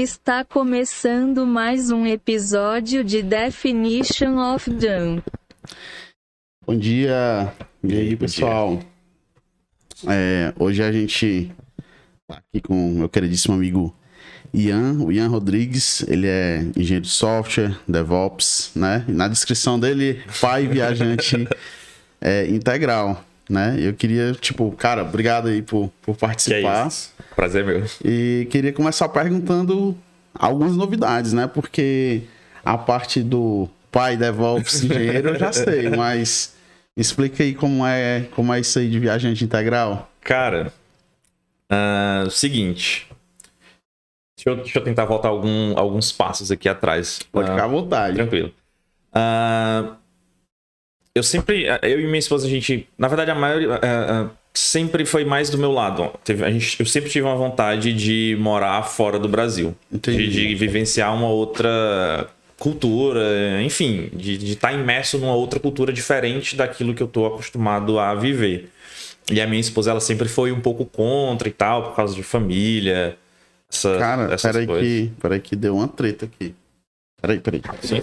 Está começando mais um episódio de Definition of Done. Bom dia, e aí pessoal? É, hoje a gente tá aqui com o meu queridíssimo amigo Ian, o Ian Rodrigues, ele é engenheiro de software, DevOps, né? E na descrição dele, pai viajante é, integral, né? Eu queria, tipo, cara, obrigado aí por, por participar. Que é isso. Prazer meu. E queria começar perguntando algumas novidades, né? Porque a parte do pai DevOps engenheiro eu já sei, mas explica aí como é, como é isso aí de viajante integral. Cara, uh, seguinte. Deixa eu, deixa eu, tentar voltar algum, alguns passos aqui atrás. Pode uh, ficar à vontade. Tranquilo. Uh, eu sempre, eu e minha esposa, a gente, na verdade, a maioria uh, sempre foi mais do meu lado. Teve, a gente, eu sempre tive uma vontade de morar fora do Brasil, de, de, vivenciar uma outra cultura, enfim, de estar tá imerso numa outra cultura diferente daquilo que eu estou acostumado a viver. E a minha esposa, ela sempre foi um pouco contra e tal, por causa de família. Essa, Cara, peraí que, peraí que deu uma treta aqui. Peraí, peraí. Sim.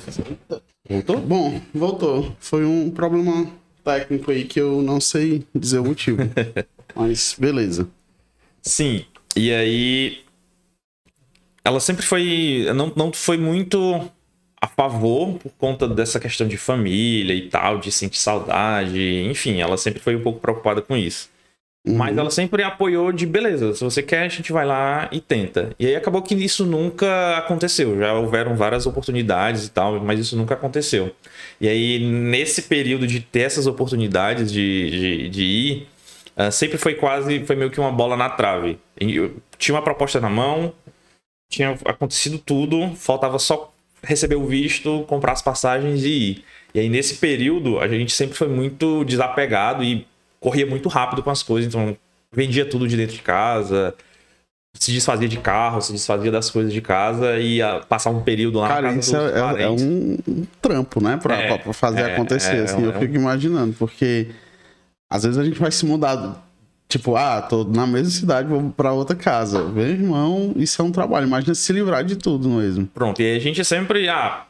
Voltou? Bom, voltou. Foi um problema técnico aí que eu não sei dizer o motivo. Mas beleza. Sim. E aí. Ela sempre foi. Não, não foi muito a favor por conta dessa questão de família e tal, de sentir saudade. Enfim, ela sempre foi um pouco preocupada com isso. Uhum. Mas ela sempre apoiou de beleza, se você quer, a gente vai lá e tenta. E aí acabou que isso nunca aconteceu. Já houveram várias oportunidades e tal, mas isso nunca aconteceu. E aí, nesse período de ter essas oportunidades de, de, de ir, uh, sempre foi quase, foi meio que uma bola na trave. Eu tinha uma proposta na mão, tinha acontecido tudo, faltava só receber o visto, comprar as passagens e ir. E aí, nesse período, a gente sempre foi muito desapegado e corria muito rápido com as coisas, então vendia tudo de dentro de casa, se desfazia de carro, se desfazia das coisas de casa e ia passar um período lá Cara, na casa isso é, é, um, um, trampo, né? Pra, é, pra fazer é, acontecer, é, assim, eu é fico imaginando, porque às vezes a gente vai se mudar, tipo, ah, tô na mesma cidade, vou pra outra casa. Meu irmão, isso é um trabalho, imagina se livrar de tudo mesmo. Pronto, e a gente sempre, ah,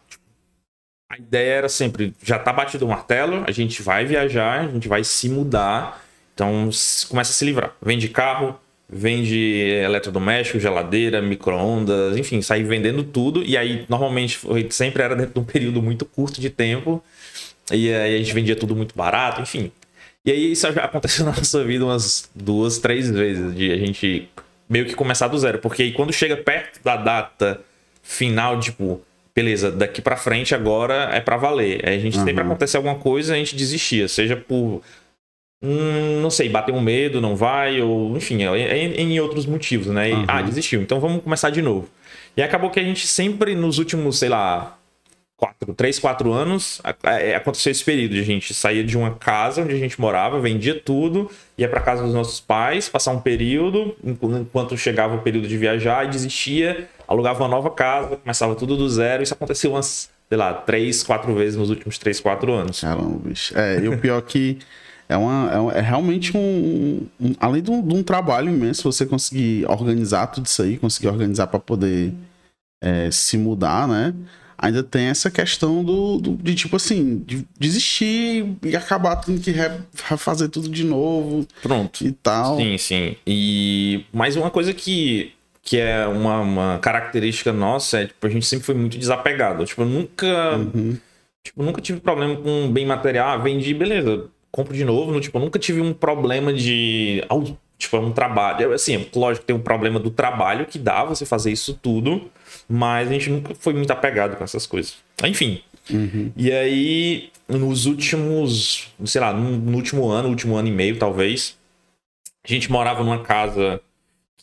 a ideia era sempre, já tá batido o martelo, a gente vai viajar, a gente vai se mudar. Então começa a se livrar. Vende carro, vende eletrodoméstico, geladeira, micro-ondas, enfim, sair vendendo tudo. E aí, normalmente, foi, sempre era dentro de um período muito curto de tempo. E aí a gente vendia tudo muito barato, enfim. E aí isso já aconteceu na nossa vida umas duas, três vezes, de a gente meio que começar do zero. Porque aí quando chega perto da data final, tipo, beleza, daqui para frente agora é para valer. Aí a gente uhum. sempre acontece alguma coisa, a gente desistia, seja por hum, não sei, bater um medo, não vai, ou enfim, em, é, é em outros motivos, né? E, uhum. Ah, desistiu, então vamos começar de novo. E acabou que a gente sempre, nos últimos, sei lá, quatro, três, quatro anos, é, aconteceu esse período. A gente saía de uma casa onde a gente morava, vendia tudo, ia para casa dos nossos pais, passar um período, enquanto chegava o período de viajar, e desistia, alugava uma nova casa, começava tudo do zero. Isso aconteceu umas, sei lá, três, quatro vezes nos últimos três, quatro anos. Caramba, bicho. É, e o pior que é, uma, é, é realmente um, um além de um, de um, trabalho imenso você conseguir organizar tudo isso aí, conseguir organizar para poder é, se mudar, né? Ainda tem essa questão do, do, de tipo assim, de desistir e acabar tendo que refazer tudo de novo. Pronto. E tal. Sim, sim. E mais uma coisa que que é uma, uma, característica nossa, é tipo, a gente sempre foi muito desapegado. Tipo, eu nunca. Uhum. Tipo, nunca tive problema com bem material. Ah, vendi, beleza compro de novo. No, tipo, eu nunca tive um problema de. Tipo, é um trabalho. Assim, lógico, tem um problema do trabalho que dá você fazer isso tudo, mas a gente nunca foi muito apegado com essas coisas. Enfim. Uhum. E aí, nos últimos, sei lá, no último ano, último ano e meio, talvez, a gente morava numa casa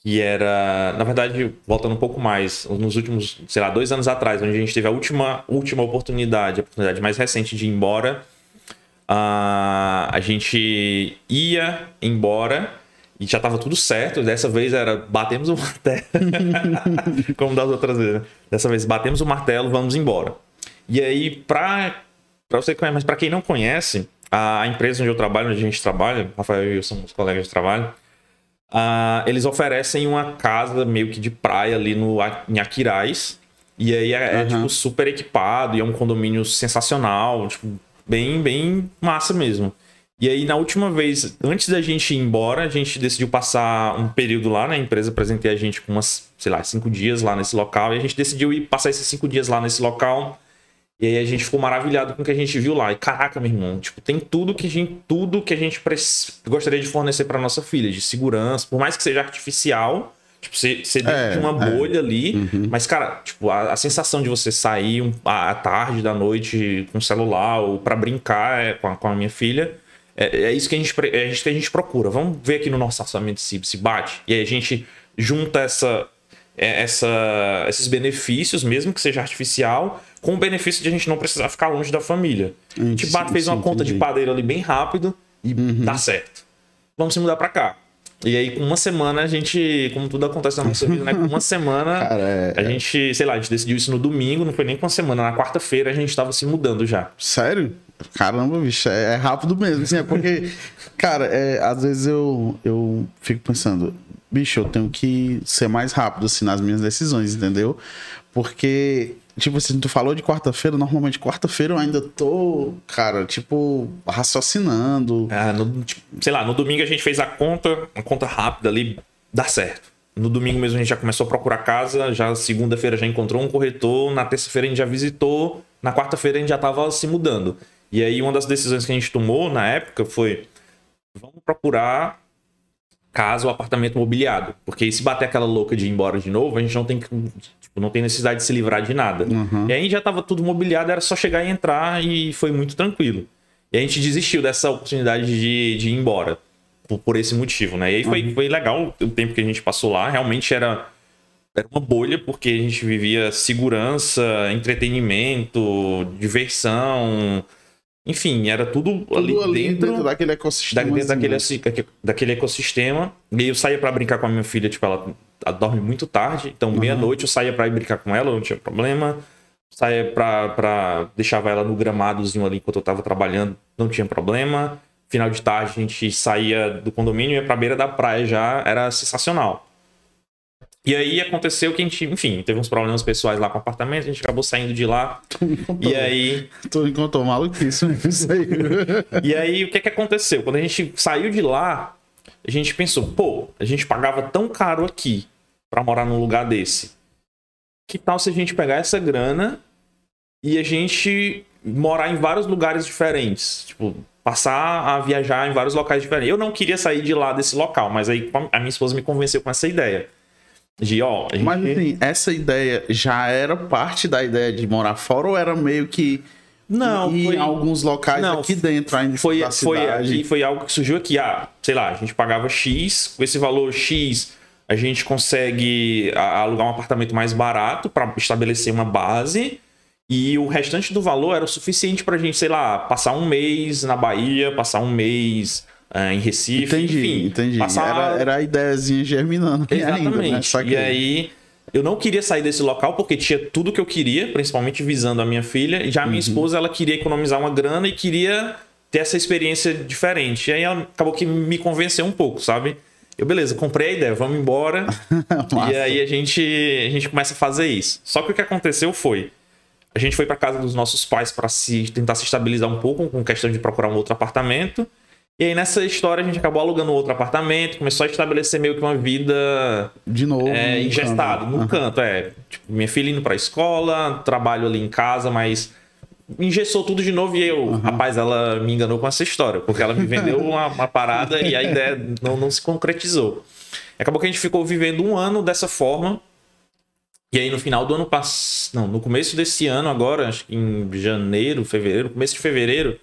que era, na verdade, voltando um pouco mais, nos últimos, sei lá, dois anos atrás, onde a gente teve a última, última oportunidade, a oportunidade mais recente de ir embora Uh, a gente ia embora e já tava tudo certo. Dessa vez era batemos o martelo, como das outras vezes. Né? Dessa vez batemos o martelo, vamos embora. E aí, pra, pra você conhecer, mas para quem não conhece, a empresa onde eu trabalho, onde a gente trabalha, Rafael e eu somos colegas de trabalho, ah, eles oferecem uma casa meio que de praia ali no, em Aquiraz. E aí é, é, Aham. tipo, super equipado e é um condomínio sensacional, tipo, bem, bem massa mesmo. E aí, na última vez, antes da gente ir embora, a gente decidiu passar um período lá, né? A empresa apresentei a gente com umas, sei lá, cinco dias lá nesse local. E a gente decidiu ir passar esses cinco dias lá nesse local. E aí a gente ficou maravilhado com o que a gente viu lá. E caraca, meu irmão, tipo, tem tudo que a gente, tudo que a gente gostaria de fornecer para nossa filha, de segurança, por mais que seja artificial, tipo, você, você dentro É, de uma é. bolha ali, mas cara, tipo, a, a sensação de você sair um- à tarde da noite com o celular ou para brincar é, com, a, com a minha filha, é, é isso que a gente é isso que a gente procura. Vamos ver aqui no nosso orçamento se se bate. E aí a gente junta essa é, essa, esses benefícios, mesmo que seja artificial, com o benefício de a gente não precisar ficar longe da família. A gente bate, fez uma sim, conta de entendi. padeiro ali bem rápido e dá certo. Vamos se mudar pra cá. E aí, com uma semana, a gente, como tudo acontece na nossa vida, né? Com uma semana, Cara, é- a gente, sei lá, a gente decidiu isso no domingo, não foi nem com uma semana. Na quarta-feira a gente tava se mudando já. Sério? Caramba, bicho, é, é rápido mesmo. Assim, é porque, cara, é, às vezes eu, eu fico pensando, bicho, eu tenho que ser mais rápido, assim, nas minhas decisões, entendeu? Porque, tipo assim, tu falou de quarta-feira, normalmente quarta-feira eu ainda tô, cara, tipo, raciocinando. Ah, no- tipo, sei lá, no domingo a gente fez a conta, uma conta rápida ali, dá certo. No domingo mesmo a gente já começou a procurar casa, já segunda-feira já encontrou um corretor, na terça-feira a gente já visitou, na quarta-feira a gente já tava se mudando. E aí uma das decisões que a gente tomou na época foi: vamos procurar casa ou apartamento mobiliado. Porque se bater aquela louca de ir embora de novo, a gente não tem que. Tipo, não tem necessidade de se livrar de nada. Uhum. E aí já tava tudo mobiliado, era só chegar e entrar e foi muito tranquilo. E a gente desistiu dessa oportunidade de, de ir embora. Por, por esse motivo, né? E aí foi, foi legal o tempo que a gente passou lá. Realmente era, era uma bolha, porque a gente vivia segurança, entretenimento, diversão. Enfim, era tudo, Tudo ali, ali dentro, dentro daquele da- ecossistema. dentro daquele, assim, assim, daquele ecossistema. E aí eu saía pra brincar com a minha filha, tipo, ela ela dorme muito tarde. Então, meia-noite eu saía pra ir brincar com ela, não tinha problema. Saía pra, pra. Deixava ela no gramadozinho ali enquanto eu tava trabalhando, não tinha problema. Final de tarde a gente saía do condomínio e ia pra beira da praia já, era sensacional. E aí aconteceu que a gente, enfim, teve uns problemas pessoais lá com o apartamento, a gente acabou saindo de lá. E aí. Tu encontrou maluquice? Isso aí. E aí, o que que aconteceu? Quando a gente saiu de lá, a gente pensou, pô, a gente pagava tão caro aqui pra morar num lugar desse. Que tal se a gente pegar essa grana e a gente morar em vários lugares diferentes? Tipo, passar a viajar em vários locais diferentes. Eu não queria sair de lá desse local, mas aí a minha esposa me convenceu com essa ideia. De, ó, a gente... Mas assim, essa ideia já era parte da ideia de morar fora ou era meio que não, foi... em alguns locais Não, aqui dentro ainda foi, da foi, aqui, foi algo que surgiu aqui. Ah, sei lá, a gente pagava X, com esse valor X, a gente consegue a- alugar um apartamento mais barato para estabelecer uma base. E o restante do valor era o suficiente pra gente, sei lá, passar um mês na Bahia, passar um mês em Recife, Entendi, enfim. entendi. Passar... Era, era a ideiazinha germinando aí ainda, né? Exatamente. Saquei. E aí, eu não queria sair desse local porque tinha tudo que eu queria, principalmente visando a minha filha. E já a Uhum. minha esposa, ela queria economizar uma grana e queria ter essa experiência diferente. E aí ela acabou que me convenceu um pouco, sabe? Eu, beleza, comprei a ideia, vamos embora. e aí a gente, a gente começa a fazer isso. Só que o que aconteceu foi. A gente foi para casa dos nossos pais para se tentar se estabilizar um pouco com questão de procurar um outro apartamento. E aí nessa história a gente acabou alugando outro apartamento, começou a estabelecer meio que uma vida De novo. é, no no canto, é. Tipo, minha filha indo pra escola, trabalho ali em casa, mas engessou tudo de novo e eu, rapaz, ela me enganou com essa história, porque ela me vendeu uma, uma parada e a ideia não, não se concretizou. Acabou que a gente ficou vivendo um ano dessa forma. E aí no final do ano passado, não, no começo desse ano agora, acho que em janeiro, fevereiro, começo de fevereiro,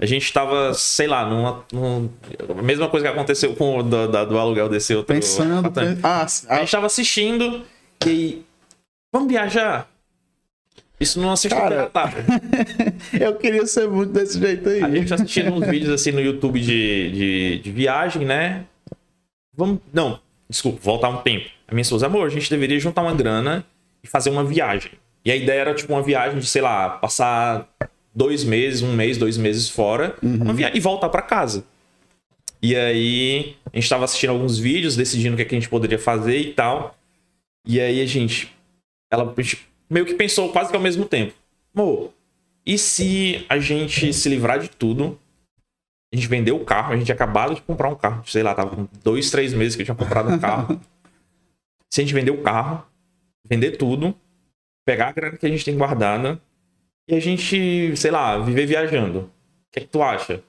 a gente tava, sei lá, numa, num- a mesma coisa que aconteceu com o do, da- do aluguel desse outro Pensando. pen- Ah, A ah, gente tava assistindo e aí, vamos viajar? Isso numa sexta-feira à tarde. eu queria ser muito desse jeito aí. A gente tá assistindo uns vídeos assim no YouTube de, de, de viagem, né? Vamos. Não, desculpa, voltar um tempo. A minha esposa, amor, a gente deveria juntar uma grana e fazer uma viagem. E a ideia era, tipo, uma viagem de, sei lá, passar dois meses, um mês, dois meses fora, viagem e voltar pra casa. E aí a gente tava assistindo alguns vídeos, decidindo o que, é que a gente poderia fazer e tal. E aí a gente. Ela a gente meio que pensou quase que ao mesmo tempo. Mo, e se a gente se livrar de tudo? A gente vendeu o carro, a gente acabado de comprar um carro. Sei lá, tava com dois, três meses que eu tinha comprado um carro. se a gente vender o carro, vender tudo, pegar a grana que a gente tem guardada e a gente, sei lá, viver viajando. O que é que tu acha?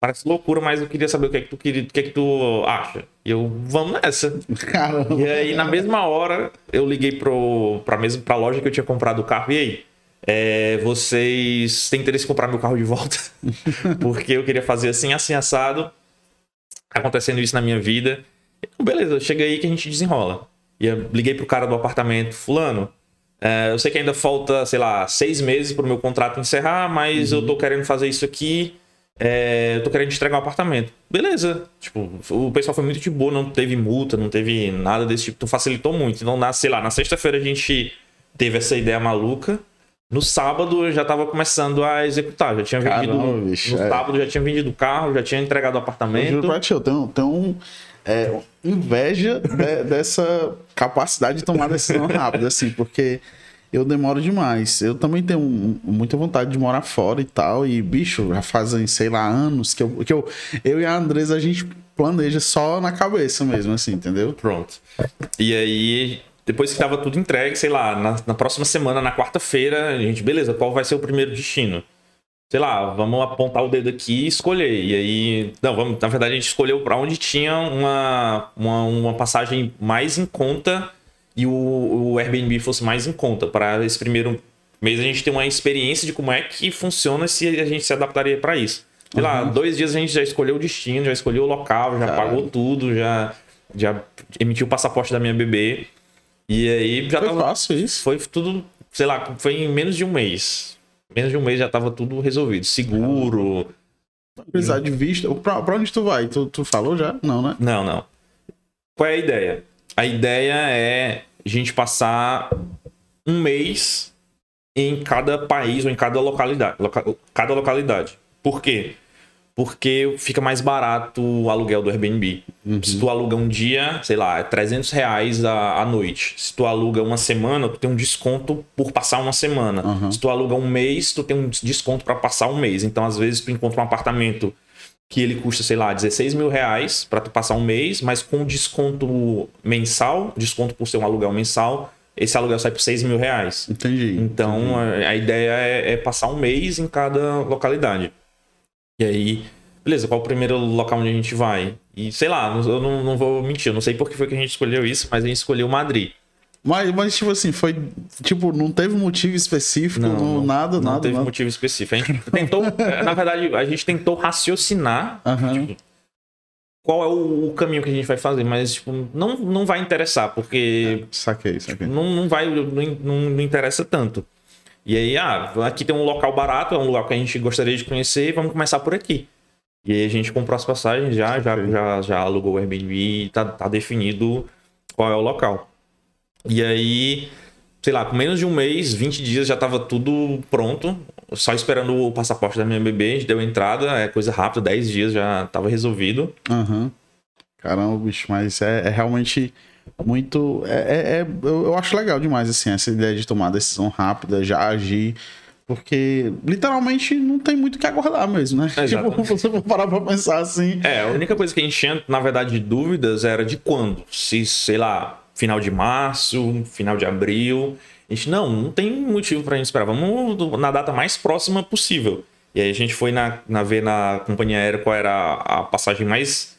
Parece loucura, mas eu queria saber o que é que tu queria, o que é que tu acha. E eu, vamos nessa. Caramba. E aí, na mesma hora, eu liguei pro, pra, mesma, pra loja que eu tinha comprado o carro. E aí? É, vocês têm interesse em comprar meu carro de volta? Porque eu queria fazer assim, assim, assado. Acontecendo isso na minha vida. Beleza, chega aí que a gente desenrola. E eu liguei pro cara do apartamento, fulano. É, eu sei que ainda falta, sei lá, seis meses pro meu contrato encerrar, mas uhum. eu tô querendo fazer isso aqui. É, eu tô querendo entregar um apartamento. Beleza. Tipo, o pessoal foi muito de boa, não teve multa, não teve nada desse tipo. Então facilitou muito. Então, na, sei lá, na sexta-feira a gente teve essa ideia maluca. No sábado eu já tava começando a executar. Já tinha vendido. Caramba, bicho, no é. sábado já tinha vendido o carro, já tinha entregado o apartamento. Eu, pra ti, eu tenho, tenho um, é, inveja de, dessa capacidade de tomar decisão rápida, assim, porque eu demoro demais. Eu também tenho muita vontade de morar fora e tal. E, bicho, já fazem, sei lá, anos que eu, que eu, eu e a Andresa, a gente planeja só na cabeça mesmo, assim, entendeu? Pronto. E aí, depois que tava tudo entregue, sei lá, na, na próxima semana, na quarta-feira, a gente, beleza, qual vai ser o primeiro destino? Sei lá, vamos apontar o dedo aqui e escolher. E aí, não, vamos, na verdade, a gente escolheu para onde tinha uma, uma, uma passagem mais em conta e o, o Airbnb fosse mais em conta. Para esse primeiro mês a gente ter uma experiência de como é que funciona se a gente se adaptaria para isso. Sei uhum. lá, dois dias a gente já escolheu o destino, já escolheu o local, já Caramba. pagou tudo, já, já emitiu o passaporte da minha bebê. E aí já foi tava. Fácil isso. Foi tudo, sei lá, foi em menos de um mês. Menos de um mês já tava tudo resolvido. Seguro. Apesar de vista. Pra, pra onde tu vai? Tu, tu falou já? Não, né? Não, não. Qual é a ideia? A ideia é a gente passar um mês em cada país ou em cada localidade. Loca, cada localidade. Por quê? Porque fica mais barato o aluguel do Airbnb. Uhum. Se tu aluga um dia, sei lá, é 300 reais a, a noite. Se tu aluga uma semana, tu tem um desconto por passar uma semana. Uhum. Se tu aluga um mês, tu tem um desconto para passar um mês. Então, às vezes, tu encontra um apartamento que ele custa, sei lá, 16 mil reais para tu passar um mês, mas com desconto mensal, desconto por ser um aluguel mensal, esse aluguel sai por 6 mil reais. Entendi. Então entendi. A, a, ideia é, é, passar um mês em cada localidade. E aí, beleza, qual o primeiro local onde a gente vai? E sei lá, eu não, não vou mentir, eu não sei por que foi que a gente escolheu isso, mas a gente escolheu Madrid. Mas, mas, tipo assim, foi. Tipo, não teve motivo específico, não, não, nada, não nada. Não teve nada. motivo específico. A gente tentou. Na verdade, a gente tentou raciocinar uhum. tipo, qual é o, caminho que a gente vai fazer, mas, tipo, não, não vai interessar, porque. É, saquei, saquei. Não, não vai. Não, não, não interessa tanto. E aí, ah, aqui tem um local barato, é um lugar que a gente gostaria de conhecer, vamos começar por aqui. E aí a gente comprou as passagens já, já, já, já alugou o Airbnb e tá, tá definido qual é o local. E aí, sei lá, com menos de um mês, 20 dias já tava tudo pronto. Só esperando o passaporte da minha bebê, a gente deu entrada, é coisa rápida, 10 dias já tava resolvido. Uhum. Caramba, bicho, mas é, é realmente muito. É, é, é, eu acho legal demais, assim, essa ideia de tomar decisão rápida, já agir. Porque literalmente não tem muito o que aguardar mesmo, né? Exato. Tipo, você for parar pra pensar assim. É, a única coisa que a gente tinha, na verdade, de dúvidas era de quando. Se, sei lá, final de março, final de abril. A gente, não, não tem motivo pra gente esperar. Vamos na data mais próxima possível. E aí a gente foi na, na ver na companhia aérea qual era a passagem mais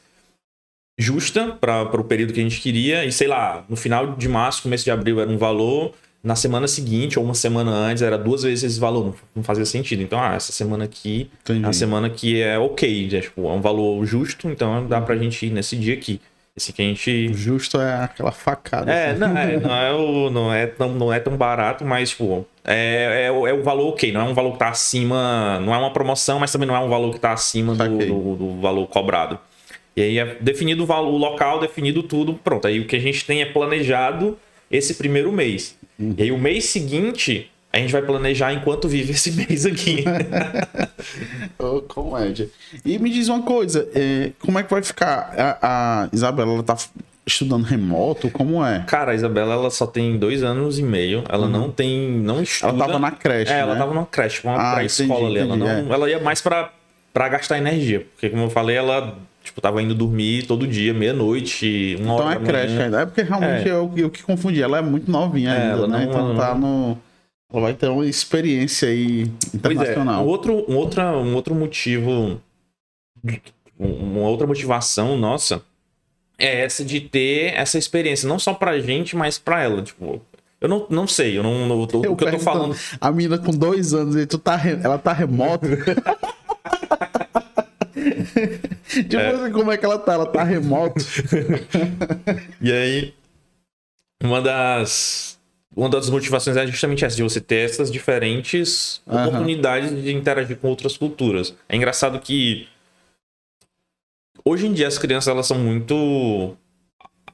justa para o período que a gente queria. E sei lá, no final de março, começo de abril era um valor. Na semana seguinte ou uma semana antes era duas vezes esse valor. Não, fazia sentido. Então, ah, essa semana aqui Entendi. é a semana que é ok. É, tipo, é um valor justo, então dá pra gente ir nesse dia aqui. Esse que a gente. Justo é aquela facada. É, assim. não, é, não, é o, não, é tão, não é tão barato, mas, tipo, é, é, é o valor ok. Não é um valor que tá acima. Não é uma promoção, mas também não é um valor que tá acima do, do, do, valor cobrado. E aí é definido o, valor, o local, definido tudo, pronto. Aí o que a gente tem é planejado esse primeiro mês. Uhum. E aí o mês seguinte a gente vai planejar enquanto vive esse mês aqui. Ô, comédia. E me diz uma coisa, é, como é que vai ficar? A, a Isabela, ela tá estudando remoto? Como é? Cara, a Isabela, ela só tem dois anos e meio. Ela não tem. Não estuda. Ela tava na creche, É, ela né? tava na creche, uma Ah, pré-escola ali. entendi, Ela, não, é. ela ia mais pra, pra gastar energia. Porque, como eu falei, ela tipo, tava indo dormir todo dia, meia-noite, uma Então hora é da creche manhã. ainda. É porque realmente É. é. o, que- confundi. Ela é muito novinha É, ainda, né? não- então ela tá não- no. Ela vai ter uma experiência aí é, internacional. um outro, um, outra, um outro motivo, um- uma outra motivação nossa é essa de ter essa experiência, não só pra gente, mas pra ela. Tipo, eu não, não sei, eu não, não tô- Eu o que eu tô falando. A menina com dois anos e tu tá, ela tá remota. tipo assim, como é que ela tá? Ela tá remota. E aí, uma das, uma das motivações é justamente essa, de você ter essas diferentes Aham. oportunidades de interagir com outras culturas. É engraçado que hoje em dia as crianças elas são muito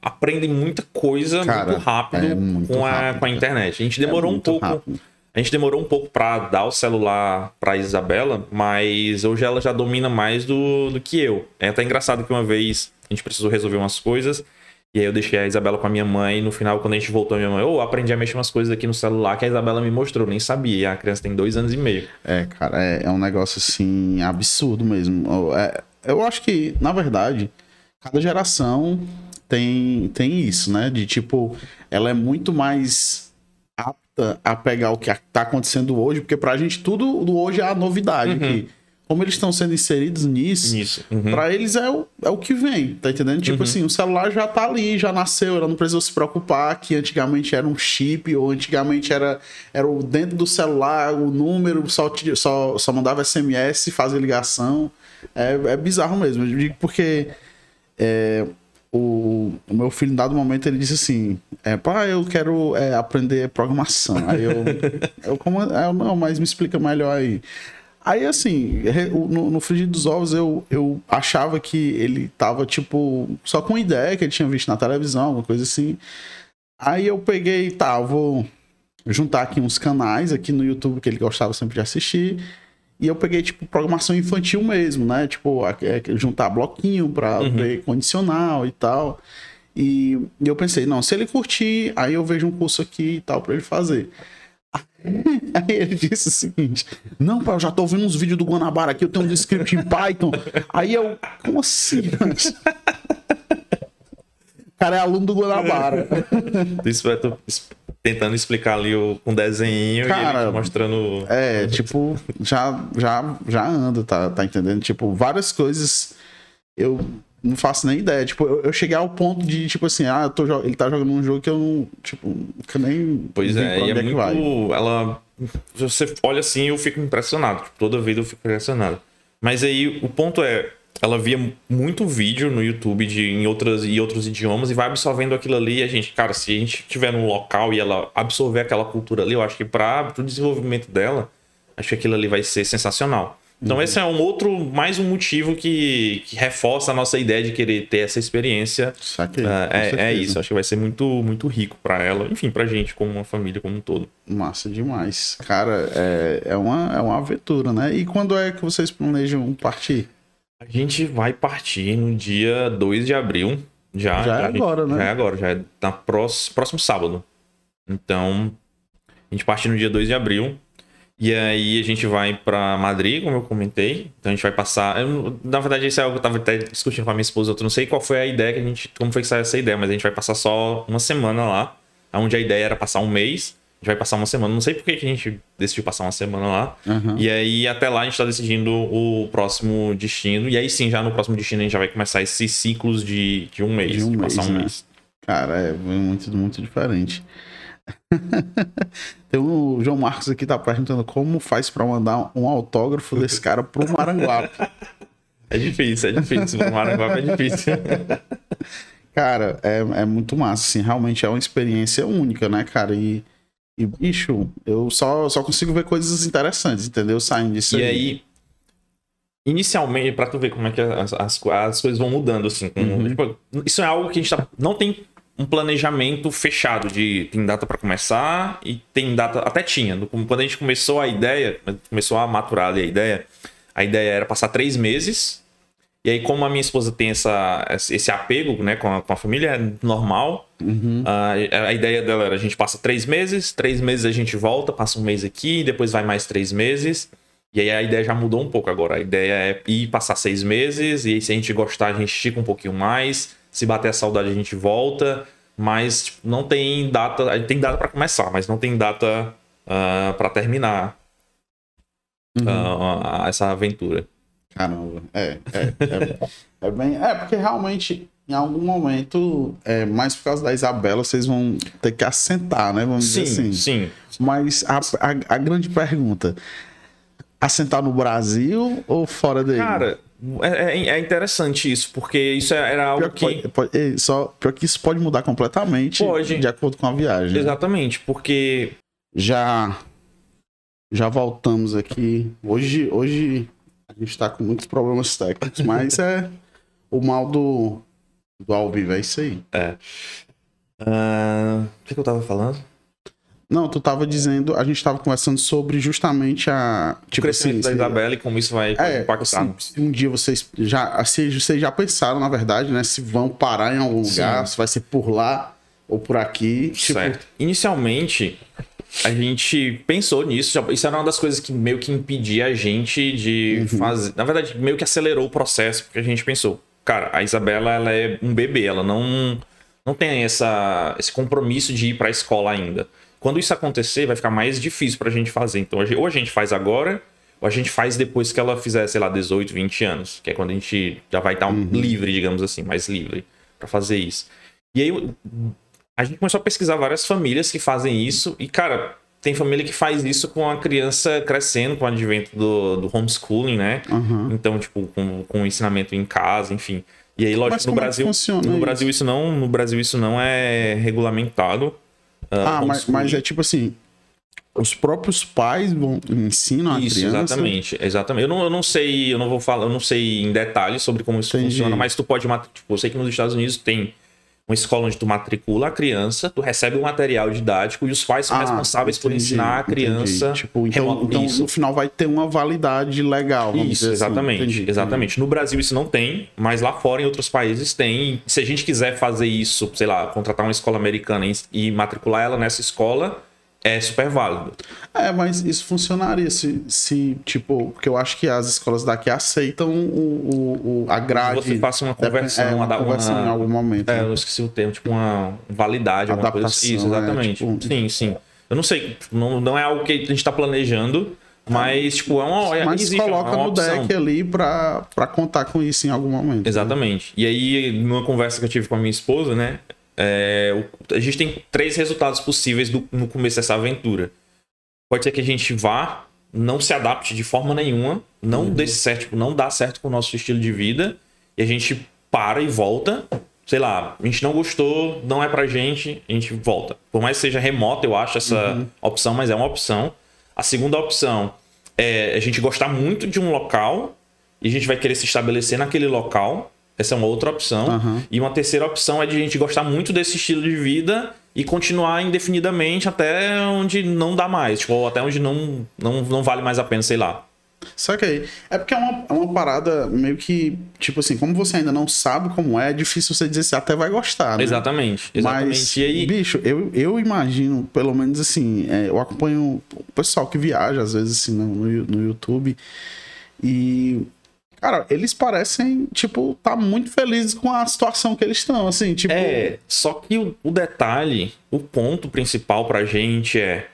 aprendem muita coisa Cara, muito rápido, é muito com, a, rápido, com a internet. A gente É demorou um muito pouco, rápido. A gente demorou um pouco para dar o celular para Isabela, mas hoje ela já domina mais do, do que eu. É até engraçado que uma vez a gente precisou resolver umas coisas e aí eu deixei a Isabela com a minha mãe e no final quando a gente voltou a minha mãe, eu aprendi a mexer umas coisas aqui no celular que a Isabela me mostrou, nem sabia. E a criança tem dois anos e meio. É, cara, é, é um negócio assim absurdo mesmo. É, eu acho que, na verdade, cada geração tem, tem isso, né? De tipo, ela é muito mais apta a pegar o que tá acontecendo hoje, porque pra gente tudo do hoje é a novidade. Uhum. Que, como eles estão sendo inseridos nisso, Isso. Uhum. Pra eles é o, é o que vem, tá entendendo? Tipo assim, o celular já tá ali, já nasceu, ela não precisou se preocupar que antigamente era um chip, ou antigamente era, era o dentro do celular, o número, só, só, só mandava SMS, fazia ligação. É, é bizarro mesmo, eu digo porque é, o, o meu filho, em dado momento, ele disse assim: é, pai, eu quero é, aprender programação. Aí eu, eu, como, eu, não, mas me explica melhor aí. Aí, assim, no, no frigir dos ovos, eu, eu achava que ele tava, tipo, só com ideia que ele tinha visto na televisão, alguma coisa assim. Aí eu peguei, tá, vou juntar aqui uns canais aqui no YouTube que ele gostava sempre de assistir. E eu peguei, tipo, programação infantil mesmo, né? Tipo, é, juntar bloquinho pra ver condicional e tal. E, eu pensei, não, se ele curtir, aí eu vejo um curso aqui e tal pra ele fazer. Aí ele disse o seguinte: Não, pai, eu já tô ouvindo uns vídeos do Guanabara aqui, eu tenho um script em Python. Aí eu, como assim? O cara é aluno do Guanabara. Isso es- tentando explicar ali o, um desenho e Cara, ele te mostrando. É, tipo, já, já, já anda, tá, tá entendendo? Tipo, várias coisas eu não faço nem ideia. Tipo, eu, eu cheguei ao ponto de, tipo assim, ah, eu ele tá jogando um jogo que eu não, tipo, nunca nem. Pois é, e é onde que vai. muito. Ela. Você olha assim, eu fico impressionado. Tipo, toda vez eu fico impressionado. Mas aí o ponto é. Ela via muito vídeo no YouTube de, em, outras, em outros idiomas e vai absorvendo aquilo ali. E a gente, cara, se a gente estiver num local e ela absorver aquela cultura ali, eu acho que para o desenvolvimento dela, acho que aquilo ali vai ser sensacional. Então, esse é um outro, mais um motivo que, que reforça a nossa ideia de querer ter essa experiência Saquei, é, com é- é isso, acho que vai ser muito, muito rico pra ela, enfim, pra gente, como uma família como um todo. Massa demais. Cara, é, é, uma, é uma aventura, né? E quando é que vocês planejam partir? A gente vai partir no dia 2 de abril. Já, Já é a gente- agora, né? Já é agora, já é na próximo, próximo sábado. Então, a gente parte no dia 2 de abril. E aí a gente vai pra Madrid, como eu comentei. Então a gente vai passar. eu- na verdade, isso é algo que eu tava até discutindo com a minha esposa. Eu não sei qual foi a ideia que a gente. Como foi que saiu essa ideia, mas a gente vai passar só uma semana lá. Onde a ideia era passar um mês. Gente vai passar uma semana. Não sei por que a gente decidiu passar uma semana lá. Aham. E aí, até lá, a gente tá decidindo o próximo destino. E aí sim, já no próximo destino, a gente já vai começar esses ciclos de, de um mês. De um passar mês, um né? mês. Cara, é muito, muito diferente. Tem o João Marcos aqui tá perguntando como faz pra mandar um autógrafo desse cara pro Maranguape. É difícil, é difícil. O Maranguape é difícil. Cara, é, é muito massa, assim, realmente é uma experiência única, né, cara? E, e bicho, eu só, só consigo ver coisas interessantes, entendeu? Saindo disso E aí, inicialmente, pra tu ver como é que as, as, as coisas vão mudando, assim. com- Uhum. tipo, isso é algo que a gente tá, não tem um planejamento fechado de tem data para começar e tem data até tinha quando a gente começou a ideia começou a maturar ali a ideia a ideia era passar três meses e aí como a minha esposa tem essa esse apego né com a, com a família é normal Uhum. a, a ideia dela era a gente passa três meses três meses a gente volta passa um mês aqui depois vai mais três meses e aí a ideia já mudou um pouco agora a ideia é ir passar seis meses e aí, se a gente gostar a gente estica um pouquinho mais se bater a saudade, a gente volta. Mas tipo, não tem data. A gente tem data para começar, mas não tem data uh, para terminar uh, essa aventura. Caramba, é, é, é, é bem. É, porque realmente, em algum momento, é, mais por causa da Isabela, vocês vão ter que assentar, né? Vamos Sim, dizer assim. sim. Mas a, a, a grande pergunta: assentar no Brasil ou fora dele? Cara, é, é- é interessante isso, porque isso é- era algo Pior que, que. pode, pode- só, pior que isso pode mudar completamente Pode. de acordo com a viagem. né? Exatamente, porque. Já já voltamos aqui. Hoje, hoje a gente tá com muitos problemas técnicos, mas é o mal do, do ao vivo, é isso aí. ah, o que, que eu tava falando? Não, tu tava dizendo, a gente tava conversando sobre justamente a. O Tipo crescimento da se- Isabela e como isso vai É, impactar. assim, se um dia vocês já, assim, vocês já pensaram, na verdade, né? Se vão parar em algum lugar, se vai ser por lá ou por aqui. Tipo, Certo. Inicialmente, a gente pensou nisso. Isso era uma das coisas que meio que impedia a gente de Uhum. fazer. Na verdade, meio que acelerou o processo, porque a gente pensou, cara, a Isabela ela é um bebê, ela não, não tem essa, esse compromisso de ir para a escola ainda. Quando isso acontecer, vai ficar mais difícil pra gente fazer. Então, a ou a gente faz agora, ou a gente faz depois que ela fizer, sei lá, 18, 20 anos, que é quando a gente já vai estar Uhum. livre, digamos assim, mais livre pra fazer isso. E aí, a gente começou a pesquisar várias famílias que fazem isso e, cara, tem família que faz isso com a criança crescendo com o advento do, do homeschooling, né? aham. Então, tipo, com, com o ensinamento em casa, enfim. E aí, Mas lógico, no como é que Brasil, no isso? Brasil isso não, no Brasil isso não é regulamentado. Ah, mas, mas é tipo assim. Os próprios pais vão, ensinam a Isso, criança. exatamente, exatamente. Eu não, eu não sei, eu não vou falar, eu não sei em detalhes sobre como isso Entendi. funciona, mas tu pode, mat- tipo, eu sei que nos Estados Unidos tem uma escola onde tu matricula a criança, tu recebe o material didático e os pais são Ah, responsáveis por entendi, ensinar a criança. entendi. Tipo, então, então isso. no final vai ter uma validade legal. Isso, assim. exatamente, Entendi, entendi. exatamente. No Brasil isso não tem, mas lá fora em outros países tem. Se a gente quiser fazer isso, sei lá, contratar uma escola americana e matricular ela nessa escola, é super válido. É, mas isso funcionaria se, se, tipo, porque eu acho que as escolas daqui aceitam o, o, o- a grade. Você faça uma conversão, é, uma uma- conversão em algum momento. É, né? eu esqueci o termo, tipo uma validade, alguma coisa Adaptação, assim. Isso, é, exatamente. tipo- Sim, sim. Eu não sei, tipo, não, não é algo que a gente tá planejando, mas, tipo, é uma. Mas existe, coloca é uma no deck ali pra, pra contar com isso em algum momento. né? Exatamente. E aí, numa conversa que eu tive com a minha esposa, né? É, o- a gente tem três resultados possíveis do- no começo dessa aventura. Pode ser que a gente vá, não se adapte de forma nenhuma, não Uhum. dê certo, tipo, não dá certo com o nosso estilo de vida, e a gente para e volta. Sei lá, a gente não gostou, não é pra gente, a gente volta. Por mais que seja remoto, eu acho essa Uhum. opção, mas é uma opção. A segunda opção é a gente gostar muito de um local e a gente vai querer se estabelecer naquele local. Essa é uma outra opção. Aham. E uma terceira opção é de a gente gostar muito desse estilo de vida e continuar indefinidamente até onde não dá mais. Tipo, ou até onde não, não, não vale mais a pena, sei lá. Só que aí, é porque é uma, é uma parada meio que, tipo assim, como você ainda não sabe como é, é difícil você dizer se até vai gostar, né? Exatamente. Exatamente. Mas, e aí. bicho, eu, eu imagino, pelo menos assim, é, eu acompanho o pessoal que viaja, às vezes, assim, no, no YouTube. E, cara, eles parecem, tipo, tá muito felizes com a situação que eles estão, assim, tipo. É, só que o, o detalhe, o ponto principal pra gente é.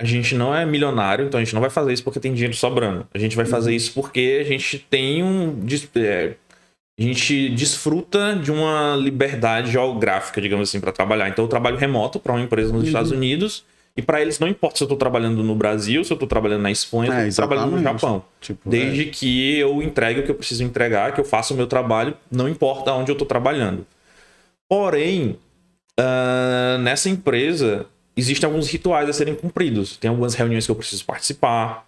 A gente não é milionário, então a gente não vai fazer isso porque tem dinheiro sobrando. A gente vai fazer isso porque a gente tem um. é, a gente desfruta de uma liberdade geográfica, digamos assim, para trabalhar. Então eu trabalho remoto para uma empresa nos Estados Unidos. E para eles não importa se eu tô trabalhando no Brasil, se eu tô trabalhando na Espanha, se É, eu tô trabalhando no. Japão. tipo, Desde que eu entregue o que eu preciso entregar, que eu faça o meu trabalho, não importa onde eu estou trabalhando. Porém, ah, nessa empresa, existem alguns rituais a serem cumpridos. Tem algumas reuniões que eu preciso participar.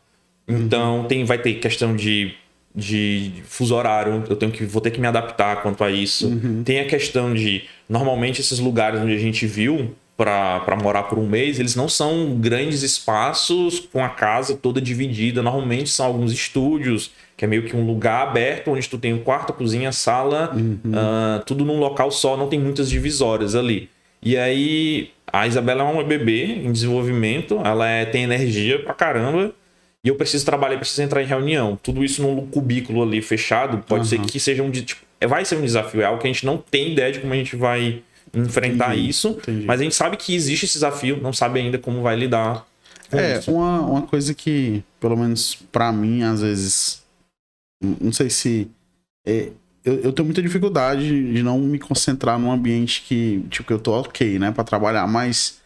Então, tem, vai ter questão de de fuso horário, eu tenho que vou ter que me adaptar quanto a isso. Uhum. Tem a questão de normalmente esses lugares onde a gente viu para morar por um mês, eles não são grandes espaços com a casa toda dividida. Normalmente são alguns estúdios, que é meio que um lugar aberto onde tu tem um quarto, cozinha, sala, ah, tudo num local só, não tem muitas divisórias ali. E aí a Isabela é uma bebê em desenvolvimento, ela é- tem energia pra caramba. E eu preciso trabalhar, preciso entrar em reunião. Tudo isso num cubículo ali fechado, pode ser Aham. que seja um. Tipo, vai ser um desafio, é algo que a gente não tem ideia de como a gente vai enfrentar Entendi, isso. entendi. Mas a gente sabe que existe esse desafio, não sabe ainda como vai lidar. com É, isso. uma, uma coisa que, pelo menos pra mim, às vezes. Não sei se. é, eu, eu tenho muita dificuldade de não me concentrar num ambiente que, tipo, que eu tô ok, né, pra trabalhar. Mas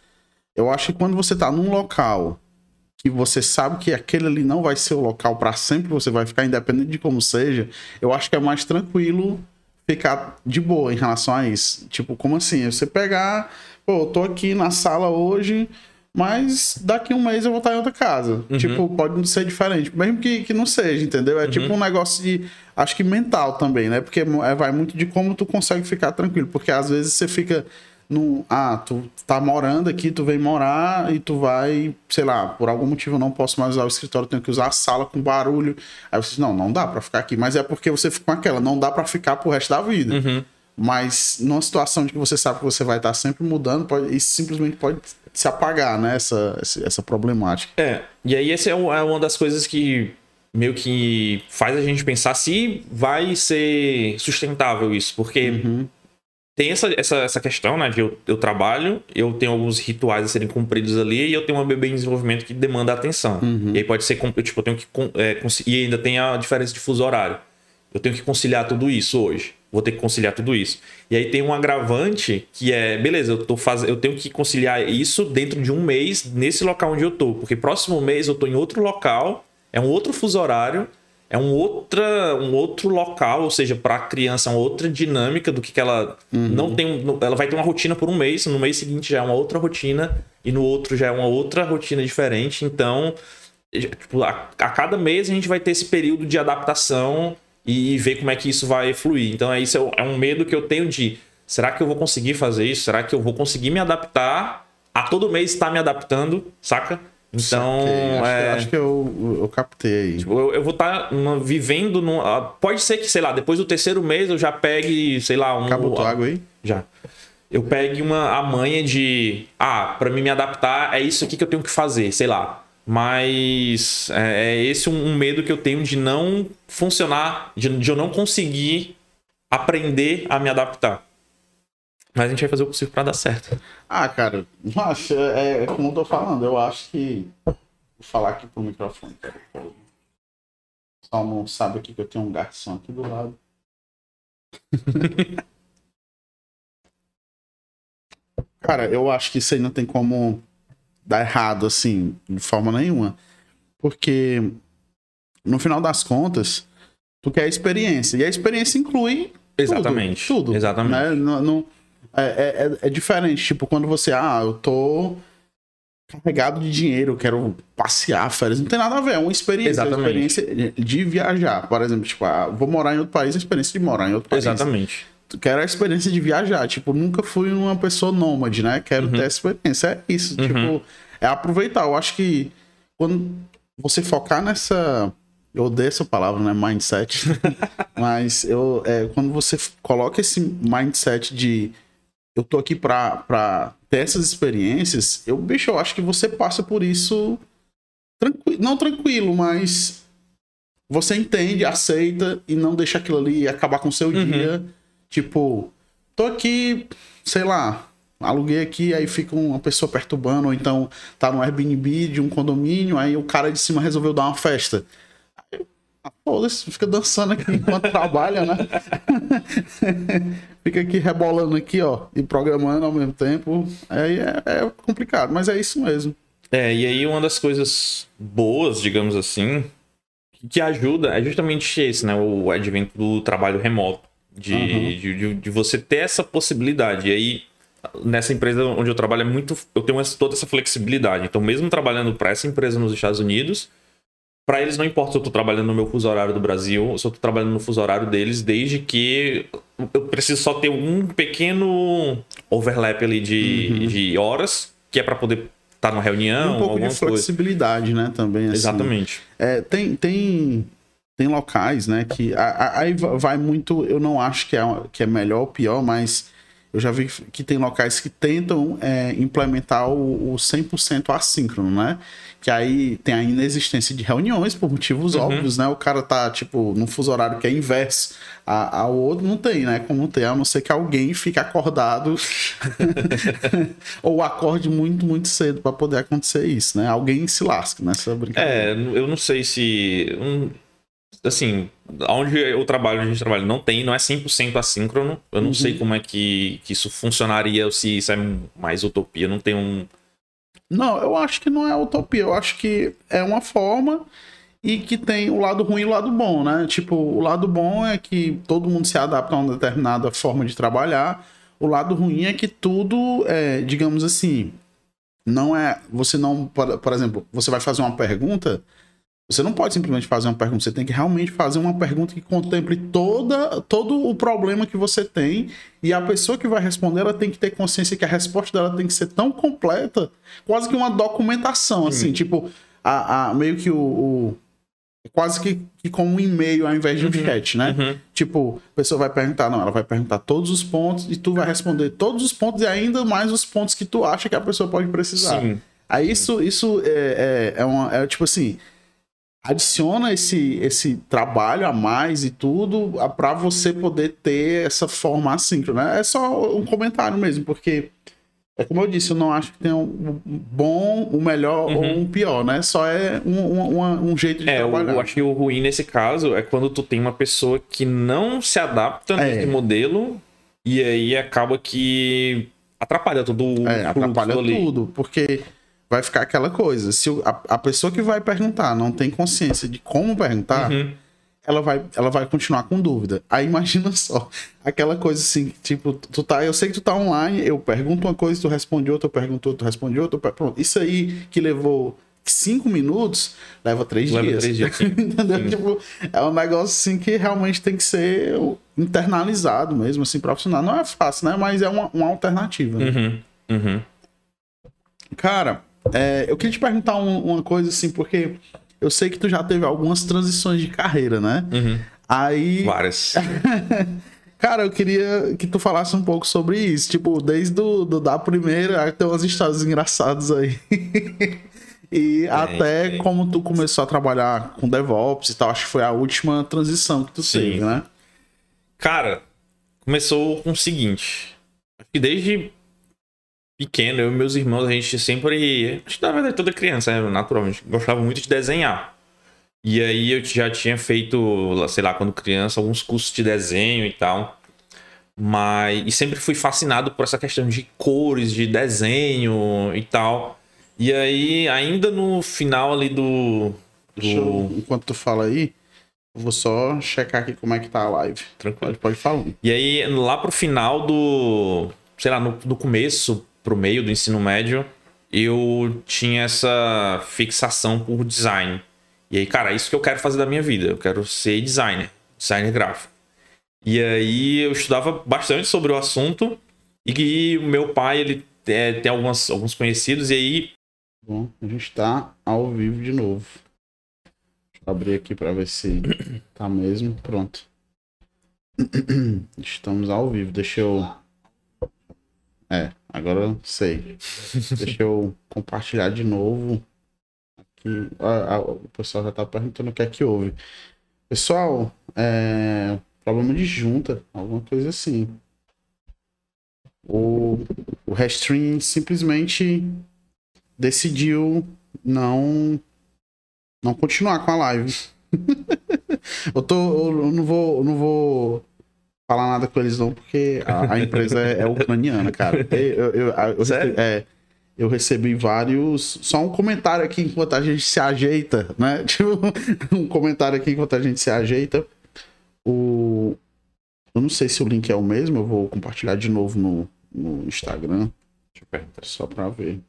eu acho que quando você tá num local que você sabe que aquele ali não vai ser o local pra sempre, você vai ficar independente de como seja, eu acho que é mais tranquilo ficar de boa em relação a isso. Tipo, como assim? Você pegar, pô, eu tô aqui na sala hoje, mas daqui um mês eu vou estar em outra casa. Uhum. Tipo, pode ser diferente, mesmo que, que não seja, entendeu? É tipo um negócio de, acho que mental também, né? Porque é, vai muito de como tu consegue ficar tranquilo, porque às vezes você fica no, ah, tu tá morando aqui, tu vem morar e tu vai, sei lá, por algum motivo eu não posso mais usar o escritório, tenho que usar a sala com barulho. Aí você diz, não, não dá pra ficar aqui, mas é porque você fica com aquela, não dá pra ficar pro resto da vida. Uhum. Mas numa situação de que você sabe que você vai estar sempre mudando, pode, isso simplesmente pode se apagar, né? Essa, essa, essa problemática. É, e aí essa é, um- é uma das coisas que meio que faz a gente pensar se vai ser sustentável isso, porque Uhum. Tem essa, essa, essa questão, né, de eu, eu trabalho, eu tenho alguns rituais a serem cumpridos ali e eu tenho uma bebê em desenvolvimento que demanda atenção. E aí pode ser, tipo, eu tenho que, é, e ainda tem a diferença de fuso horário. Eu tenho que conciliar tudo isso hoje. Vou ter que conciliar tudo isso. E aí tem um agravante que é, beleza, eu, tô faz... eu tenho que conciliar isso dentro de um mês nesse local onde eu tô. Porque próximo mês eu tô em outro local, é um outro fuso horário, é um, outra, um outro local, ou seja, para a criança é uma outra dinâmica do que, que ela não tem. Ela vai ter uma rotina por um mês, no mês seguinte já é uma outra rotina, e no outro já é uma outra rotina diferente. Então, tipo, a, a cada mês a gente vai ter esse período de adaptação e ver como é que isso vai fluir. Então, é isso é, um- é um medo que eu tenho de será que eu vou conseguir fazer isso? Será que eu vou conseguir me adaptar? A todo mês estar me adaptando, saca? Então, acho, é... que, acho que eu, eu captei aí. Tipo, eu, eu vou estar vivendo num. ah, Pode ser que, sei lá, depois do terceiro mês eu já pegue, sei lá, um. Acabou tua água aí? Já. Eu pegue uma, a manha de. Ah, pra mim me adaptar, é isso aqui que eu tenho que fazer, sei lá. Mas é, é esse um, um medo que eu tenho de não funcionar, de, de eu não conseguir aprender a me adaptar. Mas a gente vai fazer o possível pra dar certo. Ah, cara, acho, é, é como eu tô falando, eu acho que. Vou falar aqui pro microfone, cara. Só não sabe aqui que eu tenho um garçom aqui do lado. cara, eu acho que isso aí não tem como dar errado, assim, de forma nenhuma. Porque, no final das contas, tu quer experiência. E a experiência inclui Exatamente. Tudo. tudo, Exatamente. né? Não, não- é, é, é- é diferente, tipo, quando você, ah, eu tô carregado de dinheiro, eu quero passear, férias, não tem nada a ver, é uma experiência, é Exatamente. experiência de viajar, por exemplo, tipo, ah, vou morar em outro país, a experiência de morar em outro país. Exatamente. Quero a experiência de viajar, tipo, nunca fui uma pessoa nômade, né? Quero ter essa experiência, é isso, Uhum. tipo, é aproveitar. Eu acho que quando você focar nessa eu odeio essa palavra, né? Mindset. Mas eu, é, quando você coloca esse mindset de eu tô aqui pra, pra ter essas experiências, eu, bicho, eu acho que você passa por isso tranquilo. Não tranquilo, mas você entende, aceita e não deixa aquilo ali acabar com o seu Uhum. dia. Tipo, tô aqui, sei lá, aluguei aqui, aí fica uma pessoa perturbando, ou então tá no Airbnb de um condomínio, aí o cara de cima resolveu dar uma festa. Ah, Foda-se, fica dançando aqui enquanto trabalha, né? fica aqui rebolando aqui, ó, e programando ao mesmo tempo. Aí é, é complicado, mas é isso mesmo. É, e aí uma das coisas boas, digamos assim, que ajuda é justamente esse, né? O advento do trabalho remoto. De, Uhum. de, de- de você ter essa possibilidade. E aí, nessa empresa onde eu trabalho, é muito. Eu tenho essa- toda essa flexibilidade. Então, mesmo trabalhando para essa empresa nos Estados Unidos, Pra eles não importa se eu tô trabalhando no meu fuso horário do Brasil ou se eu tô trabalhando no fuso horário deles, desde que eu preciso só ter um pequeno overlap ali de, Uhum. de horas, que é pra poder estar numa reunião, um pouco de coisa. flexibilidade, né? Também. assim. Exatamente. É, tem, tem, tem locais, né, que a- a- aí va- vai muito, eu não acho que é, que é melhor ou pior, mas eu já vi que tem locais que tentam é, implementar o, o 100% assíncrono, né? Que aí tem a inexistência de reuniões por motivos Uhum. óbvios, né? O cara tá, tipo, num fuso horário que é inverso ao outro, não tem, né? Como tem, a não ser que alguém fique acordado ou acorde muito, muito cedo para poder acontecer isso, né? Alguém se lasca nessa brincadeira. É, eu não sei se. um, assim, onde eu trabalho, onde a gente trabalha, não tem, não é 100% assíncrono. Eu não Uhum. sei como é que, que isso funcionaria, se isso é mais utopia. Não tem um. Não, eu acho que não é utopia. Eu acho que é uma forma e que tem o lado ruim e o lado bom, né? Tipo, o lado bom é que todo mundo se adapta a uma determinada forma de trabalhar. O lado ruim é que tudo, é, digamos assim, não é. Você não, por exemplo, você vai fazer uma pergunta. Você não pode simplesmente fazer uma pergunta, você tem que realmente fazer uma pergunta que contemple toda, todo o problema que você tem e a pessoa que vai responder ela tem que ter consciência que a resposta dela tem que ser tão completa, quase que uma documentação, assim, tipo, a, a- meio que o, o- quase que, que como um e-mail ao invés de um Uhum, chat, né? Uhum. Tipo, a pessoa vai perguntar, não, ela vai perguntar todos os pontos e tu vai responder todos os pontos e ainda mais os pontos que tu acha que a pessoa pode precisar. Sim. Aí isso, isso é, é, é, uma, é tipo assim, adiciona esse, esse trabalho a mais e tudo para você poder ter essa forma assíncrona. É só um comentário mesmo, porque é como eu disse, eu não acho que tem um bom, um melhor ou Uhum. um pior, né? Só é um, um, um jeito de É, eu, trabalhar. eu acho que o ruim nesse caso é quando tu tem uma pessoa que não se adapta É. nesse modelo e aí acaba que atrapalha todo o É, atrapalha ali. tudo, porque vai ficar aquela coisa. Se a, a pessoa que vai perguntar não tem consciência de como perguntar, Uhum. ela, vai, ela vai continuar com dúvida. Aí imagina só, aquela coisa assim, tipo, tu tá, eu sei que tu tá online, eu pergunto uma coisa, tu responde outra, eu pergunto outra, tu responde outra, pronto. Isso aí que levou cinco minutos, leva três Leva dias. três dias. Entendeu? Tipo, é um negócio assim que realmente tem que ser internalizado mesmo, assim, pra funcionar. Não é fácil, né? Mas é uma, uma alternativa. né? Uhum. Uhum. Cara, é, eu queria te perguntar um- uma coisa assim, porque eu sei que tu já teve algumas transições de carreira, né? Uhum. Aí, Várias. cara, eu queria que tu falasse um pouco sobre isso. Tipo, desde do, do- da primeira, tem umas histórias engraçadas aí. e até tem. como tu começou a trabalhar com DevOps e tal. Acho que foi a última transição que tu Sim. teve, né? Cara, começou com o seguinte. Acho que desde pequeno, eu e meus irmãos, a gente sempre. Acho que na verdade toda criança, né, naturalmente, gostava muito de desenhar. E aí eu já tinha feito, sei lá, quando criança, alguns cursos de desenho e tal. Mas. E sempre fui fascinado por essa questão de cores, de desenho e tal. E aí, ainda no final ali do. Deixa eu- do... enquanto tu fala aí, eu vou só checar aqui como é que tá a live. Tranquilo. Pode, pode falar. E aí, lá pro final do. Sei lá, no, do começo pro meio do ensino médio, eu tinha essa fixação por design. E aí, cara, é isso que eu quero fazer da minha vida. Eu quero ser designer, designer gráfico. E aí eu estudava bastante sobre o assunto. E o meu pai, ele é, tem algumas, alguns conhecidos, e aí Bom, a gente tá ao vivo de novo. Deixa eu abrir aqui pra ver se tá mesmo. Pronto. Estamos ao vivo. Deixa eu. É, agora sei. Deixa eu compartilhar de novo. Aqui. Ah, ah, o pessoal já tá perguntando o que é que houve. Pessoal, é. Problema de junta, alguma coisa assim. O, o Restream simplesmente decidiu não não continuar com a live. eu tô eu não vou eu não vou falar nada com eles não porque a, a empresa é, é ucraniana, cara. Eu, eu, eu, eu, Sério? é, eu recebi vários só um comentário aqui enquanto a gente se ajeita, né? Tipo um comentário aqui enquanto a gente se ajeita. O eu não sei se o link é o mesmo, eu vou compartilhar de novo no, no Instagram. Deixa eu perguntar. Só pra ver.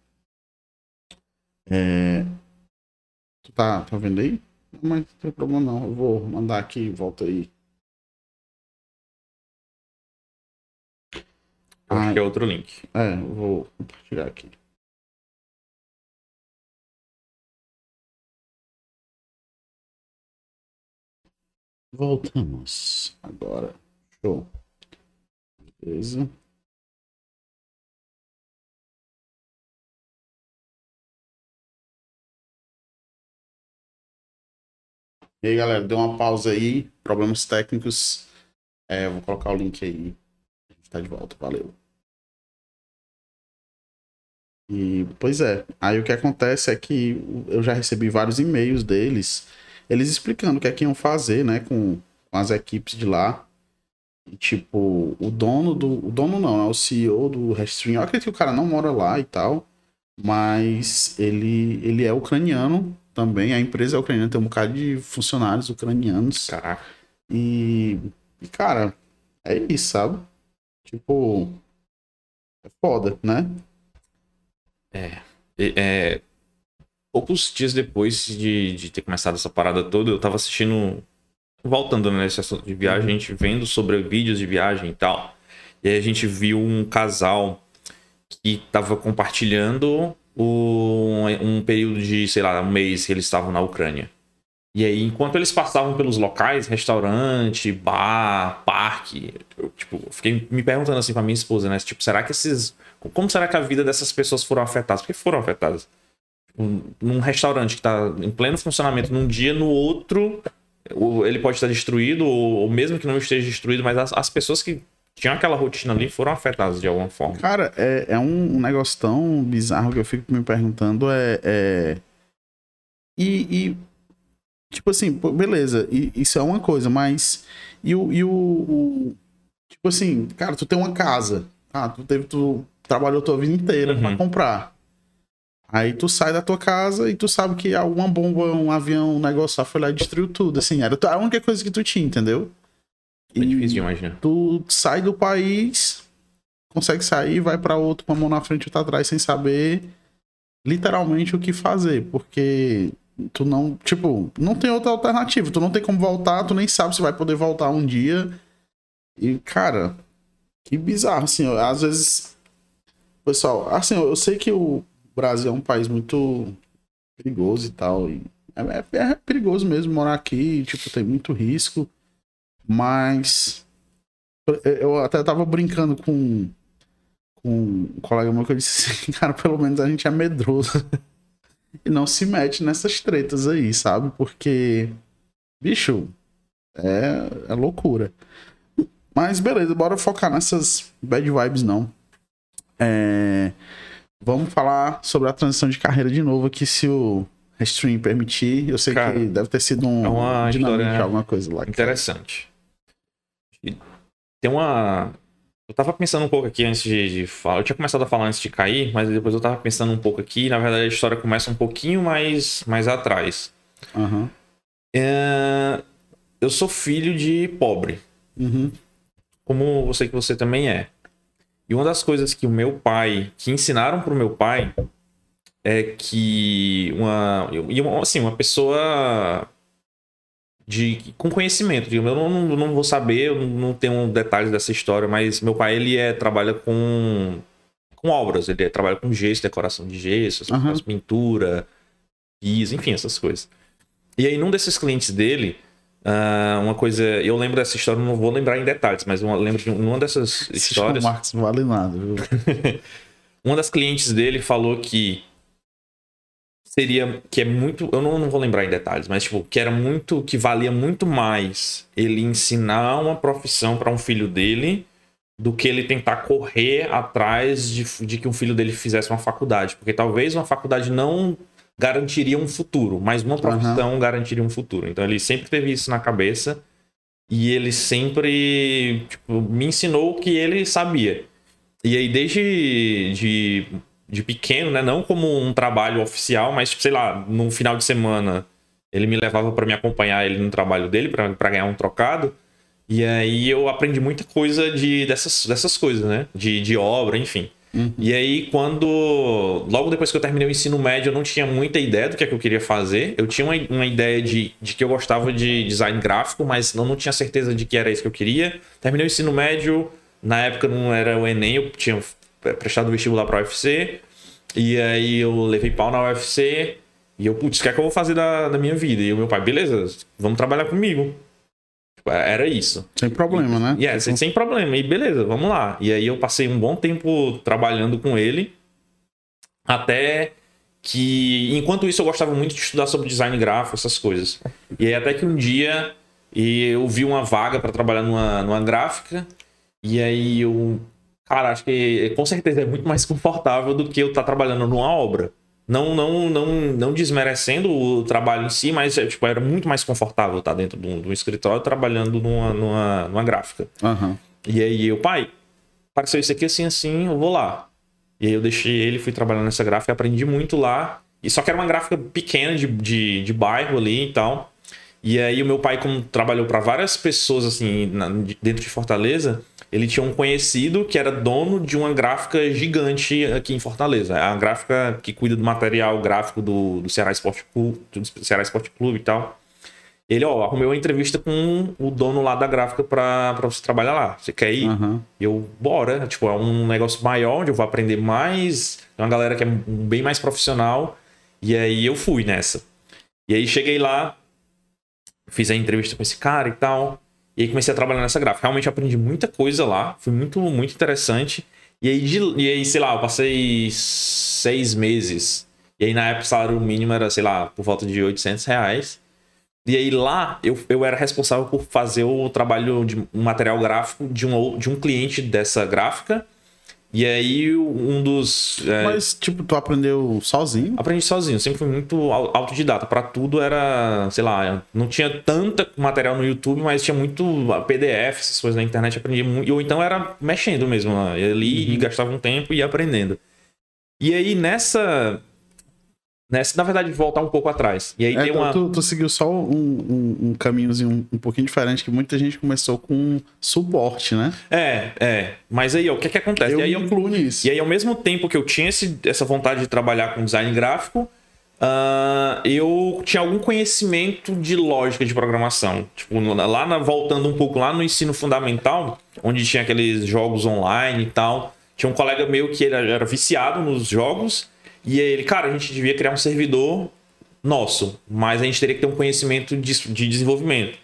É... Tu tá, tá vendo aí? Mas não tem problema não. Eu vou mandar aqui, volta aí. Acho que é outro link. É, eu vou compartilhar aqui. Voltamos agora. Show. Beleza. E aí, galera, deu uma pausa aí, problemas técnicos. É, eu vou colocar o link aí. A gente tá de volta, valeu. E, pois é, aí o que acontece é que eu já recebi vários e-mails deles, eles explicando o que é que iam fazer, né, com, com as equipes de lá. E, tipo, o dono do. O dono não, é o CEO do Restream. Eu acredito que o cara não mora lá e tal. Mas ele, ele é ucraniano também. A empresa é ucraniana, tem um bocado de funcionários ucranianos. Caraca. E, e, cara, é isso, sabe? Tipo, é foda, né? É. É, poucos dias depois de, de ter começado essa parada toda, eu tava assistindo. Voltando né, nesse assunto de viagem, a gente vendo sobre vídeos de viagem e tal. E aí a gente viu um casal que tava compartilhando o- um período de, sei lá, um mês que eles estavam na Ucrânia. E aí, enquanto eles passavam pelos locais, restaurante, bar, parque, eu, tipo, fiquei me perguntando assim pra minha esposa, né? Tipo, será que esses. Como será que a vida dessas pessoas foram afetadas? Porque foram afetadas. Um- Num restaurante que tá em pleno funcionamento num dia, no outro, ele pode estar destruído, ou, ou mesmo que não esteja destruído, mas as, as pessoas que tinham aquela rotina ali foram afetadas de alguma forma. Cara, é, é um negócio tão bizarro que eu fico me perguntando é. é... E, e, Tipo assim, beleza, isso é uma coisa, mas. E o. E o, tipo assim, cara, tu tem uma casa. Tá? Tu, teve, tu trabalhou tua vida inteira Uhum. pra comprar. Aí tu sai da tua casa e tu sabe que alguma bomba, um avião, um negócio lá foi lá e destruiu tudo. Assim, era a única coisa que tu tinha, entendeu? É difícil de imaginar. tu sai do país, consegue sair, vai pra outro com a mão na frente e outra atrás sem saber literalmente o que fazer, porque tu não, tipo, não tem outra alternativa, tu não tem como voltar, tu nem sabe se vai poder voltar um dia. E cara, que bizarro assim, ó, às vezes pessoal, assim, eu sei que o Brasil é um país muito perigoso e tal, e é, é- é perigoso mesmo morar aqui, tipo, tem muito risco. Mas eu até tava brincando com, com um colega meu que eu disse assim, cara, pelo menos a gente é medroso e não se mete nessas tretas aí, sabe? Porque, bicho, é, é loucura. Mas beleza, bora focar nessas bad vibes não. É, vamos falar sobre a transição de carreira de novo aqui, se o stream permitir. Eu sei Cara, que deve ter sido um é uma alguma coisa lá. Interessante. Tem uma. Eu tava pensando um pouco aqui antes de, de falar. Eu tinha começado a falar antes de cair, mas depois eu tava pensando um pouco aqui. Na verdade, a história começa um pouquinho mais, mais atrás. Aham. É, Eu sou filho de pobre, Uhum. como eu sei que você também é. E uma das coisas que o meu pai, que ensinaram pro meu pai, é que uma, e uma assim, uma pessoa de com conhecimento, digamos, eu não, não, não vou saber, eu não tenho detalhes dessa história, mas meu pai ele é trabalha com com obras, ele trabalha com gesso, decoração de gesso, coisas, pintura, piso, enfim, essas coisas. E aí num desses clientes dele, ah, uma coisa, eu lembro dessa história, não vou lembrar em detalhes, mas eu lembro de uma dessas Esse histórias. Marcos não vale nada, viu? Uma das clientes dele falou que seria que é muito, eu não, não vou lembrar em detalhes, mas tipo, que era muito, que valia muito mais ele ensinar uma profissão para um filho dele do que ele tentar correr atrás de, de que um filho dele fizesse uma faculdade, porque talvez uma faculdade não garantiria um futuro, mas uma profissão garantiria um futuro. Então ele sempre teve isso na cabeça e ele sempre tipo, me ensinou o que ele sabia. E aí, desde de, de pequeno, né? Não como um trabalho oficial, mas, tipo, sei lá, num final de semana, ele me levava para me acompanhar ele no trabalho dele, para ganhar um trocado. E aí eu aprendi muita coisa de, dessas, dessas coisas, né? De, de obra, enfim. E aí, quando. Logo depois que eu terminei o ensino médio, eu não tinha muita ideia do que, é que eu queria fazer. Eu tinha uma, uma ideia de, de que eu gostava de design gráfico, mas não, não tinha certeza de que era isso que eu queria. Terminei o ensino médio, na época não era o Enem, eu tinha prestado vestibular para UFC. E aí eu levei pau na UFC. E eu, putz, o que é que eu vou fazer da, da minha vida? E o meu pai, beleza, vamos trabalhar comigo. Tipo, Era isso. Sem problema, né? E é, sem, sem problema. E beleza, vamos lá. E aí eu passei um bom tempo trabalhando com ele. Até que, enquanto isso, eu gostava muito de estudar sobre design gráfico, essas coisas. E aí até que um dia eu vi uma vaga para trabalhar numa, numa gráfica. E aí eu, cara, acho que com certeza é muito mais confortável do que eu estar trabalhando numa obra. Não, não, não, não desmerecendo o trabalho em si, mas é, tipo, era muito mais confortável estar dentro de um, de um escritório trabalhando numa, numa, numa gráfica. Aham. E aí eu, pai, apareceu isso aqui assim, assim, eu vou lá. E aí eu deixei ele, fui trabalhar nessa gráfica, aprendi muito lá. E só que era uma gráfica pequena de, de, de bairro ali e tal. E aí o meu pai, como trabalhou para várias pessoas assim na- dentro de Fortaleza, ele tinha um conhecido que era dono de uma gráfica gigante aqui em Fortaleza. É a gráfica que cuida do material gráfico do, do Ceará Esporte Clube, do Ceará Esporte Clube e tal. Ele, ó, arrumei uma entrevista com o dono lá da gráfica pra, pra você trabalhar lá. Você quer ir? E eu, bora. Tipo, é um negócio maior, onde eu vou aprender mais. É uma galera que é bem mais profissional. E aí eu fui nessa. E aí cheguei lá, fiz a entrevista com esse cara e tal. E aí comecei a trabalhar nessa gráfica. Realmente aprendi muita coisa lá. Foi muito, muito interessante. E aí, de- e aí, sei lá, eu passei seis meses. E aí, na época, o salário mínimo era, sei lá, por volta de 800 reais. E aí lá eu, eu era responsável por fazer o trabalho de um material gráfico de um, de um cliente dessa gráfica. E aí um dos. é, Mas, tipo, tu aprendeu sozinho? Aprendi sozinho, sempre fui muito au- autodidata. Pra tudo era, sei lá, não tinha tanta material no YouTube, mas tinha muito PDF, essas coisas na internet. Aprendi muito. Ou então era mexendo mesmo lá. Eu li e gastava um tempo e ia aprendendo. E aí nessa. Nessa, na verdade, voltar um pouco atrás. E aí É, tem então uma. tu, tu seguiu só um, um, um caminhozinho um, um pouquinho diferente, que muita gente começou com suporte, né? É, é. Mas aí, ó, o que é que acontece? Eu e aí me incluo nisso. E aí, ao mesmo tempo que eu tinha esse- essa vontade de trabalhar com design gráfico, ah, eu tinha algum conhecimento de lógica de programação. Tipo, lá na- voltando um pouco lá no ensino fundamental, onde tinha aqueles jogos online e tal, tinha um colega meu que ele era viciado nos jogos, e aí ele, cara, a gente devia criar um servidor nosso, mas a gente teria que ter um conhecimento de, de desenvolvimento.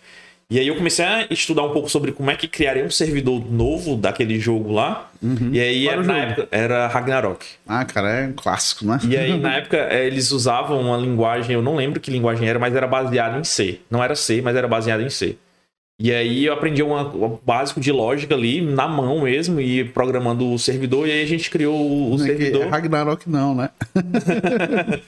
E aí eu comecei a estudar um pouco sobre como é que criaria um servidor novo daquele jogo lá. E aí era, na época era Ragnarok. Ah, cara, é um clássico, né? E aí na época eh, eles usavam uma linguagem, eu não lembro que linguagem era, mas era baseada em C. Não era C, mas era baseada em C. E aí eu aprendi uma- um básico de lógica ali, na mão mesmo, e programando o servidor, e aí a gente criou o, o é servidor. é Ragnarok não, né?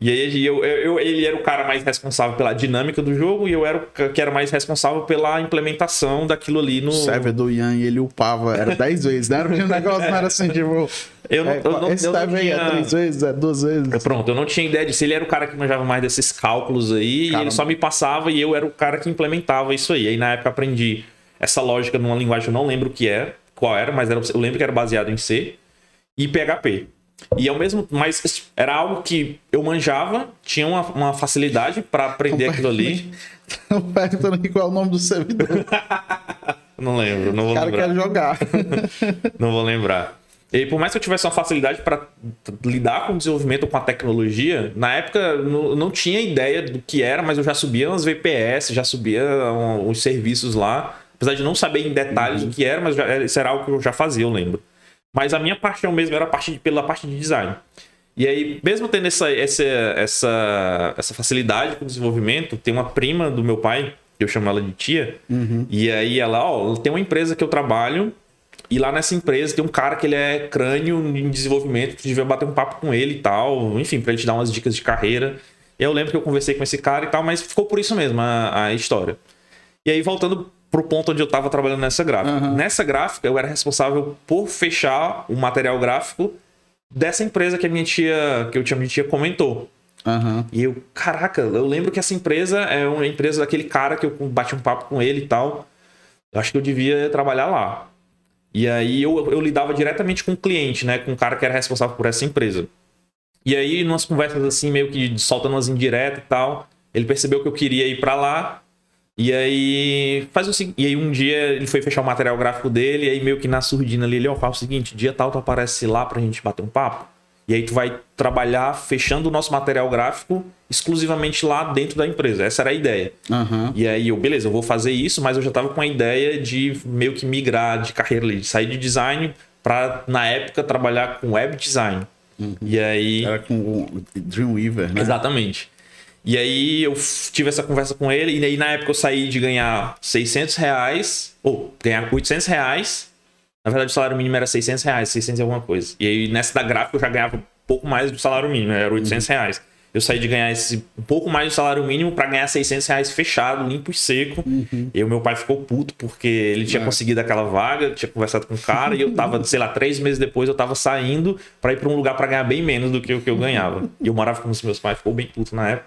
E aí eu, eu- eu- ele era o cara mais responsável pela dinâmica do jogo e eu era o que era mais responsável pela implementação daquilo ali no. O server do Ian, ele upava, era 10 vezes, né? Era um negócio, não era assim, tipo... Eu não, é, eu não, esse eu não aí tinha... é 3 vezes, é 2 vezes. Pronto, eu não tinha ideia disso. Ele era o cara que manjava mais desses cálculos aí, e Caramba. ele só me passava e eu era o cara que implementava isso aí. Aí na época aprendi essa lógica numa linguagem eu não lembro o que era, qual era, mas era, eu lembro que era baseado em C e PHP. E ao mesmo mas era algo que eu manjava, tinha uma, uma facilidade para aprender aquilo ali. Tô perguntando aqui qual é o nome do servidor. Não lembro, não vou O cara lembrar. quer jogar. Não vou lembrar. E por mais que eu tivesse uma facilidade para lidar com o desenvolvimento com a tecnologia, na época não, não tinha ideia do que era, mas eu já subia umas VPS, já subia um, os serviços lá. Apesar de não saber em detalhes o que era, mas já, isso era algo que eu já fazia, eu lembro. Mas a minha paixão mesmo era a parte de- pela parte de design. E aí, mesmo tendo essa, essa, essa, essa facilidade com o desenvolvimento, tem uma prima do meu pai, que eu chamo ela de tia, e aí ela, ó, tem uma empresa que eu trabalho, e lá nessa empresa tem um cara que ele é crânio em desenvolvimento, tu devia bater um papo com ele e tal, enfim, pra ele te dar umas dicas de carreira. E eu lembro que eu conversei com esse cara e tal, mas ficou por isso mesmo a, a história. E aí, voltando pro ponto onde eu tava trabalhando nessa gráfica. Nessa gráfica, eu era responsável por fechar o material gráfico dessa empresa que a minha tia, que eu tinha minha tia comentou. Aham. E eu, caraca, eu lembro que essa empresa é uma empresa daquele cara que eu bati um papo com ele e tal. Eu acho que eu devia trabalhar lá. E aí eu, eu lidava diretamente com o cliente, né? Com o cara que era responsável por essa empresa. E aí, umas conversas assim, meio que soltando umas indiretas e tal, ele percebeu que eu queria ir para lá. E aí, faz o seguinte. E aí, um dia ele foi fechar o material gráfico dele, e aí, meio que na surdina ali, ele, ó, faz o seguinte: dia tal tu aparece lá pra gente bater um papo. E aí, tu vai trabalhar fechando o nosso material gráfico exclusivamente lá dentro da empresa. Essa era a ideia. Aham. E aí eu, beleza, eu vou fazer isso, mas eu já tava com a ideia de meio que migrar de carreira ali, de sair de design para na época trabalhar com web design. E aí Era com o Dreamweaver, né? Exatamente. E aí eu tive essa conversa com ele, e aí na época eu saí de ganhar 600 reais, ou ganhar 800 reais. Na verdade o salário mínimo era 600 reais, 600 e alguma coisa. E aí nessa da gráfica eu já ganhava um pouco mais do salário mínimo, era 800 reais. Eu saí de ganhar esse um pouco mais do salário mínimo para ganhar 600 reais fechado, limpo e seco. E o meu pai ficou puto porque ele tinha É. conseguido aquela vaga, tinha conversado com o cara e eu tava, sei lá, três meses depois eu tava saindo para ir para um lugar para ganhar bem menos do que o que eu ganhava. E eu morava com os meus pais, ficou bem puto na época.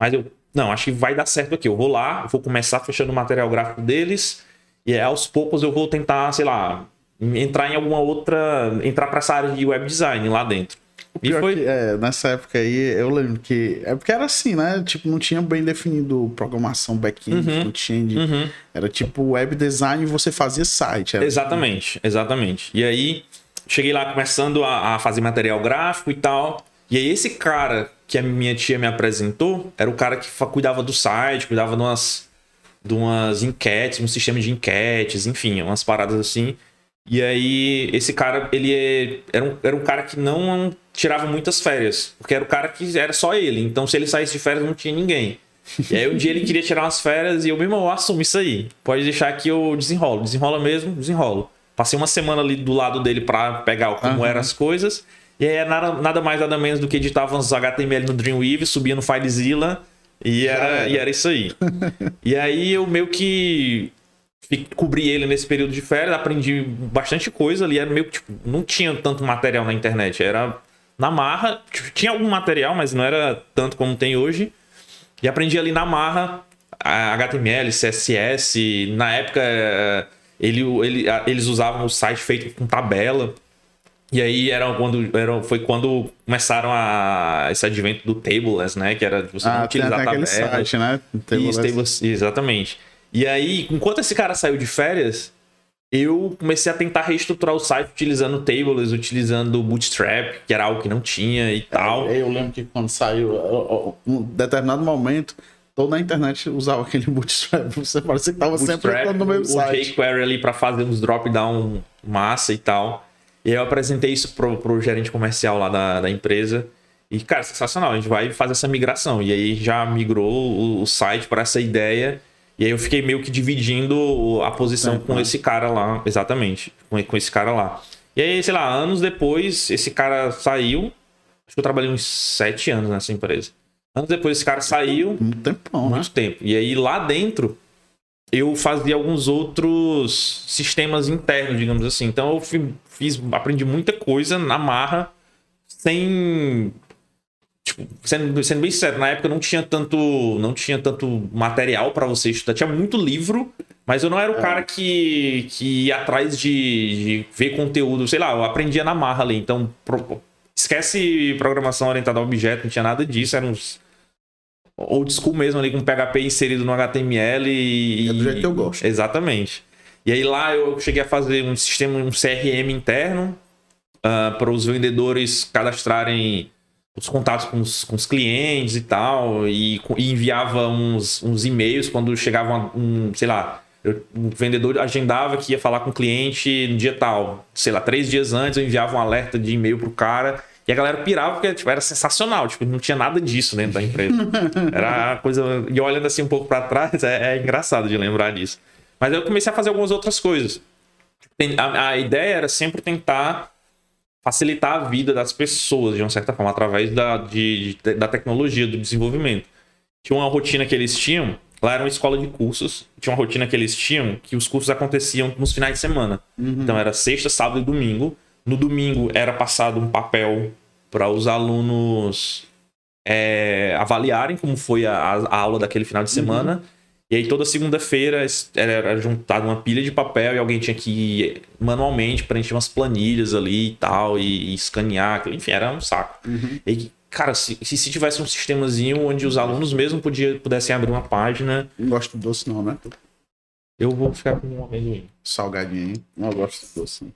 Mas eu, não, acho que vai dar certo aqui. Eu vou lá, vou começar fechando o material gráfico deles e aí, aos poucos eu vou tentar, sei lá, entrar em alguma outra, entrar para essa área de web design lá dentro. E foi que, é, nessa época aí, eu lembro que. É porque era assim, né? Tipo, não tinha bem definido programação back-end, front-end. Uhum. Era tipo web design e você fazia site. Exatamente, exatamente. E aí, cheguei lá começando a, a fazer material gráfico e tal. E aí, esse cara que a minha tia me apresentou era o cara que cuidava do site, cuidava de umas, de umas enquetes, um sistema de enquetes, enfim, umas paradas assim. E aí, esse cara, ele é- era, um, era um cara que não tirava muitas férias, porque era o cara que era só ele. Então, se ele saísse de férias, não tinha ninguém. E aí, um dia ele queria tirar umas férias e eu, meu irmão, assumo isso aí. Pode deixar que eu desenrolo. Desenrola mesmo, desenrolo. Passei uma semana ali do lado dele pra pegar como Aham. eram as coisas. E aí, é nada, nada mais, nada menos do que editava uns HTML no Dreamweaver, subia no FileZilla e era, era. e era isso aí. e aí, eu meio que cobri ele nesse período de férias, aprendi bastante coisa ali. Era meio que, tipo, não tinha tanto material na internet. Era na marra. Tipo, Tinha algum material, mas não era tanto como tem hoje. E aprendi ali na marra HTML, CSS. Na época, eh, ele, ele- eles usavam o site feito com tabela. E aí era quando, era, foi quando começaram a, esse advento do tableless, né? Que era de você não Ah, tem utilizar até aquele tabela. site, né? Table- Isso, exatamente. E aí, enquanto esse cara saiu de férias, eu comecei a tentar reestruturar o site utilizando tables, utilizando Bootstrap, que era algo que não tinha e tal. É, Eu lembro que quando saiu, um determinado momento, toda a internet usava aquele bootstrap. Você parecia que tava sempre entrando no mesmo o site. jQuery ali para fazer uns drop-down massa e tal. E aí eu apresentei isso pro, pro gerente comercial lá da, da empresa. E, cara, sensacional. A gente vai fazer essa migração. E aí já migrou o, o site para essa ideia. E aí eu fiquei meio que dividindo a posição Uhum. com esse cara lá. Exatamente. Com, esse cara lá. E aí, sei lá, anos depois, esse cara saiu. Acho que eu trabalhei uns sete anos nessa empresa. Anos depois, esse cara saiu Muito tempão, né? muito tempo. E aí lá dentro eu fazia alguns outros sistemas internos, digamos assim. Então eu fi- fiz, aprendi muita coisa na marra sem tipo, sendo, sendo bem sincero, na época não tinha tanto não tinha tanto material para você estudar. Tinha muito livro, mas eu não era o cara que, que ia atrás de, de ver conteúdo, sei lá, eu aprendia na marra ali. Então, pro- esquece programação orientada a objeto, não tinha nada disso, eram uns old school mesmo ali com PHP inserido no HTML e É do jeito que eu gosto. Exatamente. E aí lá eu cheguei a fazer um sistema, um CRM interno para os vendedores cadastrarem os contatos com os, com os clientes e tal, e, e enviava uns, uns e-mails quando chegava um, sei lá, eu- o vendedor agendava que ia falar com o cliente no dia tal, sei lá, três dias antes eu enviava um alerta de e-mail pro cara, e a galera pirava porque tipo, era sensacional, tipo, não tinha nada disso dentro da empresa. Era coisa. E olhando assim um pouco para trás, é, é engraçado de lembrar disso. Mas eu comecei a fazer algumas outras coisas. A, a ideia era sempre tentar facilitar a vida das pessoas, de uma certa forma, através da, de, de- da tecnologia, do desenvolvimento. Tinha uma rotina que eles tinham, lá era uma escola de cursos, tinha uma rotina que eles tinham que os cursos aconteciam nos finais de semana. Então era sexta, sábado e domingo. No domingo era passado um papel para os alunos é, avaliarem como foi a, a aula daquele final de semana. E aí toda segunda-feira era, juntada uma pilha de papel e alguém tinha que manualmente preencher umas planilhas ali e tal, e, e escanear, enfim, era um saco. Uhum. E cara, se, se, se tivesse um sistemazinho onde os alunos mesmo podia, pudessem abrir uma página, Não gosto de doce, não, né? eu vou ficar com um amendoim. Salgadinho, hein? Não gosto de doce.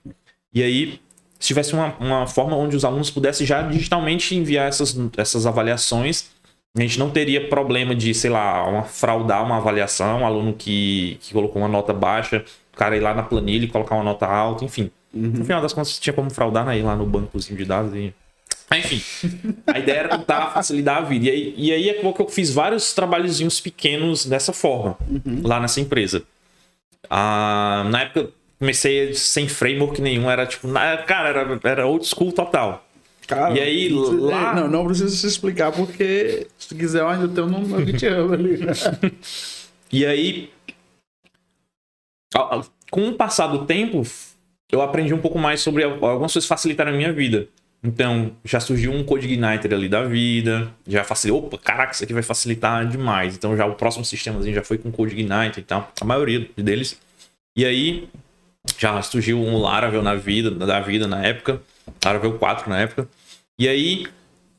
E aí, se tivesse uma, uma forma onde os alunos pudessem já digitalmente enviar essas, essas avaliações, a gente não teria problema de, sei lá, uma, fraudar uma avaliação, um aluno que, que colocou uma nota baixa, o cara ir lá na planilha e colocar uma nota alta, enfim. No final das contas, tinha como fraudar, né? Ir lá no bancozinho de dados e. Ah, Enfim, a ideia era tentar facilitar a vida. E aí, e aí é que eu fiz vários trabalhozinhos pequenos dessa forma, lá nessa empresa. Ah, na época, comecei sem framework nenhum, era tipo, cara, era, era old school total. Cara, E aí, lá- Não, não precisa se explicar, porque se tu quiser, eu ainda tenho um te ama ali. né? E aí, com o passar do tempo, eu aprendi um pouco mais sobre al- algumas coisas que facilitaram a minha vida. Então, já surgiu um Code Igniter ali da vida, já facilitou, opa, caraca, isso aqui vai facilitar demais. Então, já o próximo sistemazinho já foi com Code Igniter e tal, a maioria deles. E aí, já surgiu um Laravel na vida, da vida na época, Laravel 4 na época. E aí,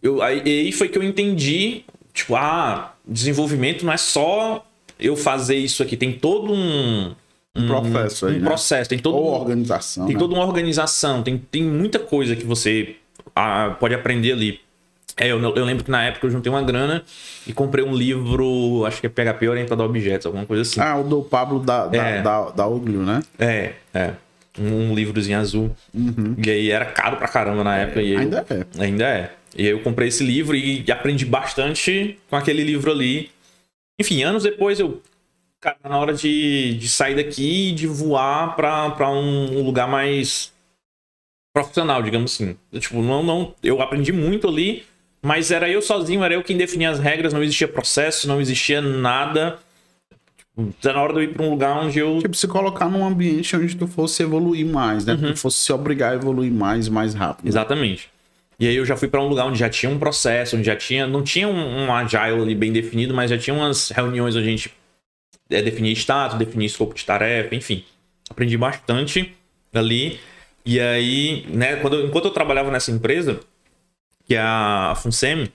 eu, aí, foi que eu entendi, tipo, ah, desenvolvimento não é só eu fazer isso aqui, tem todo um, Um processo aí, um né? processo, tem todo Ou um- organização, tem né? toda uma organização, tem, tem muita coisa que você ah, pode aprender ali. É, eu, eu lembro que na época eu juntei uma grana e comprei um livro, acho que é PHP orientado a objetos, alguma coisa assim. Ah, o do Pablo da, da, É. da, da Uglio, né? É, é. Um, livrozinho azul. E aí era caro pra caramba na época. e eu- Uhum. Ainda é. Ainda é. E aí eu comprei esse livro e aprendi bastante com aquele livro ali. Enfim, anos depois eu. Cara, tá na hora de, de sair daqui e de voar pra, pra um, um lugar mais profissional, digamos assim. Eu, tipo, não, não. Eu aprendi muito ali, mas era eu sozinho, era eu quem definia as regras, não existia processo, não existia nada. Tá na hora de eu ir pra um lugar onde eu. Tipo, se colocar num ambiente onde tu fosse evoluir mais, né? Tu fosse se obrigar a evoluir mais, mais rápido. Exatamente. E aí eu já fui pra um lugar onde já tinha um processo, onde já tinha. Não tinha um, um agile ali bem definido, mas já tinha umas reuniões onde a gente é, definia status, definia escopo de tarefa, enfim. Aprendi bastante ali. E aí, né, quando enquanto eu trabalhava nessa empresa, que é a Funsem,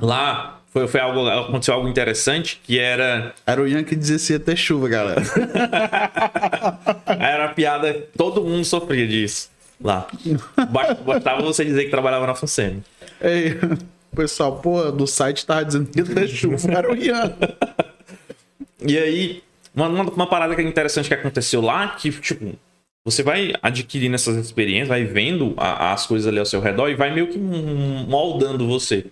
lá foi, foi algo, aconteceu algo interessante, que era. Era o Ian que dizia se ia ter chuva, galera. Era uma piada, todo mundo sofria disso lá. Basta- Bastava você dizer que trabalhava na Funsem. Ei, o pessoal, pô, do site tava dizendo que ia ter chuva. Era o Ian. E aí, uma, uma, parada que é interessante que aconteceu lá, que, tipo, você vai adquirindo essas experiências, vai vendo a- as coisas ali ao seu redor e vai meio que moldando você.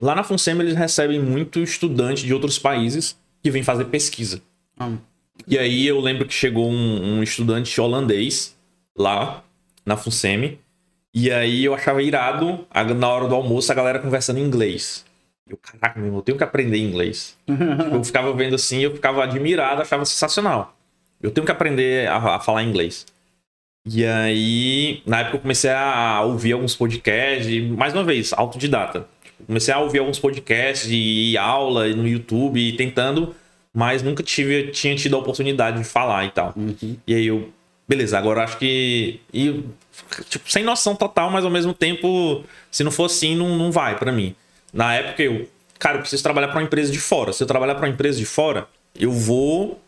Lá na Funsem, eles recebem muito estudante de outros países que vem fazer pesquisa. Ah. E aí eu lembro que chegou um, um estudante holandês lá na Funsem. E aí eu achava irado, na hora do almoço, a galera conversando em inglês. Eu, caraca, meu irmão, eu tenho que aprender inglês. Tipo, eu ficava vendo assim, eu ficava admirado, achava sensacional. Eu tenho que aprender a, a falar inglês. E aí, na época eu comecei a ouvir alguns podcasts, e, mais uma vez, autodidata. Comecei a ouvir alguns podcasts e aula no YouTube, e tentando, mas nunca tive, tinha tido a oportunidade de falar e tal. E aí eu, beleza, agora acho que. E, tipo, sem noção total, mas ao mesmo tempo, se não for assim, não, não vai pra mim. Na época eu, cara, eu preciso trabalhar pra uma empresa de fora. Se eu trabalhar pra uma empresa de fora, eu vou.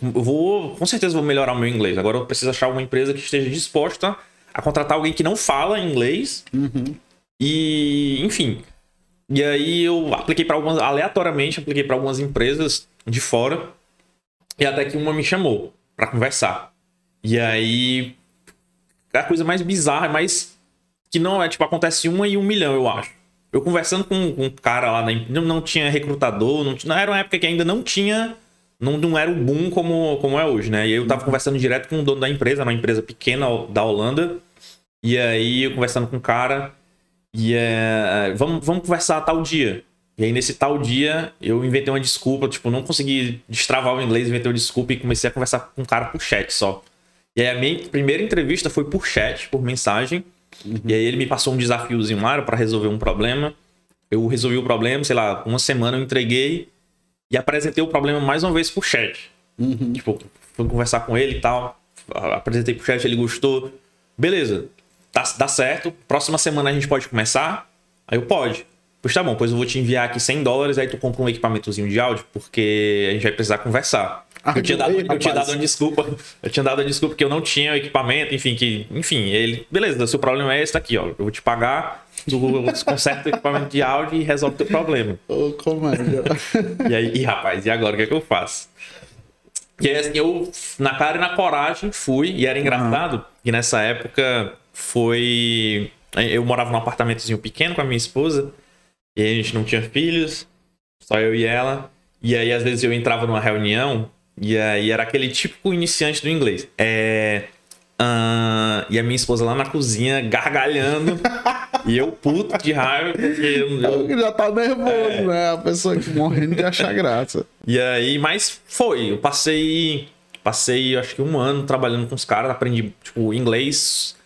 Eu vou. Com certeza vou melhorar o meu inglês. Agora eu preciso achar uma empresa que esteja disposta a contratar alguém que não fala inglês. E, enfim. E aí eu apliquei para algumas. Aleatoriamente, apliquei para algumas empresas de fora. E até que uma me chamou pra conversar. E aí. A coisa mais bizarra, mais. Que não é, tipo, acontece uma em um milhão, eu acho. Eu conversando com, com um cara lá na não, não tinha recrutador, não, não era uma época que ainda não tinha. Não, não era o boom como, como é hoje, né? E eu tava conversando direto com o dono da empresa, uma empresa pequena da Holanda. E aí eu conversando com o cara. E é. Vamos, vamos conversar tal dia. E aí, nesse tal dia, eu inventei uma desculpa, tipo, não consegui destravar o inglês, inventei uma desculpa e comecei a conversar com o cara por chat só. E aí, a minha primeira entrevista foi por chat, por mensagem. E aí, ele me passou um desafiozinho lá para resolver um problema. Eu resolvi o problema, sei lá, uma semana eu entreguei. E apresentei o problema mais uma vez pro chat. Uhum. Tipo, fui conversar com ele e tal. Apresentei pro chat, ele gostou. Beleza, tá, dá certo. Próxima semana a gente pode começar? Aí eu pode. Pois tá bom, pois eu vou te enviar aqui 100 dólares, aí tu compra um equipamentozinho de áudio, porque a gente vai precisar conversar. Ah, eu, tinha dado, eu tinha dado uma desculpa. Eu tinha dado uma desculpa que eu não tinha o equipamento, enfim, que. Enfim, ele. Beleza, seu problema é esse aqui, ó. Eu vou te pagar, tu conserta o equipamento de áudio e resolve o teu problema. Ô, comédia. E aí, e, rapaz, e agora o que é que eu faço? E aí, assim, eu, na cara e na coragem, fui. E era engraçado que nessa época foi. Eu morava num apartamentozinho pequeno com a minha esposa. E a gente não tinha filhos, só eu e ela. E aí, às vezes, eu entrava numa reunião. E aí era aquele típico iniciante do inglês. É. ah, e a minha esposa lá na cozinha, gargalhando. e eu puto de raiva, porque eu- eu, Já tá nervoso, É. né? A pessoa que morrendo de achar graça. E aí, mas foi. Eu passei. Passei, acho que um ano trabalhando com os caras, aprendi, tipo, inglês.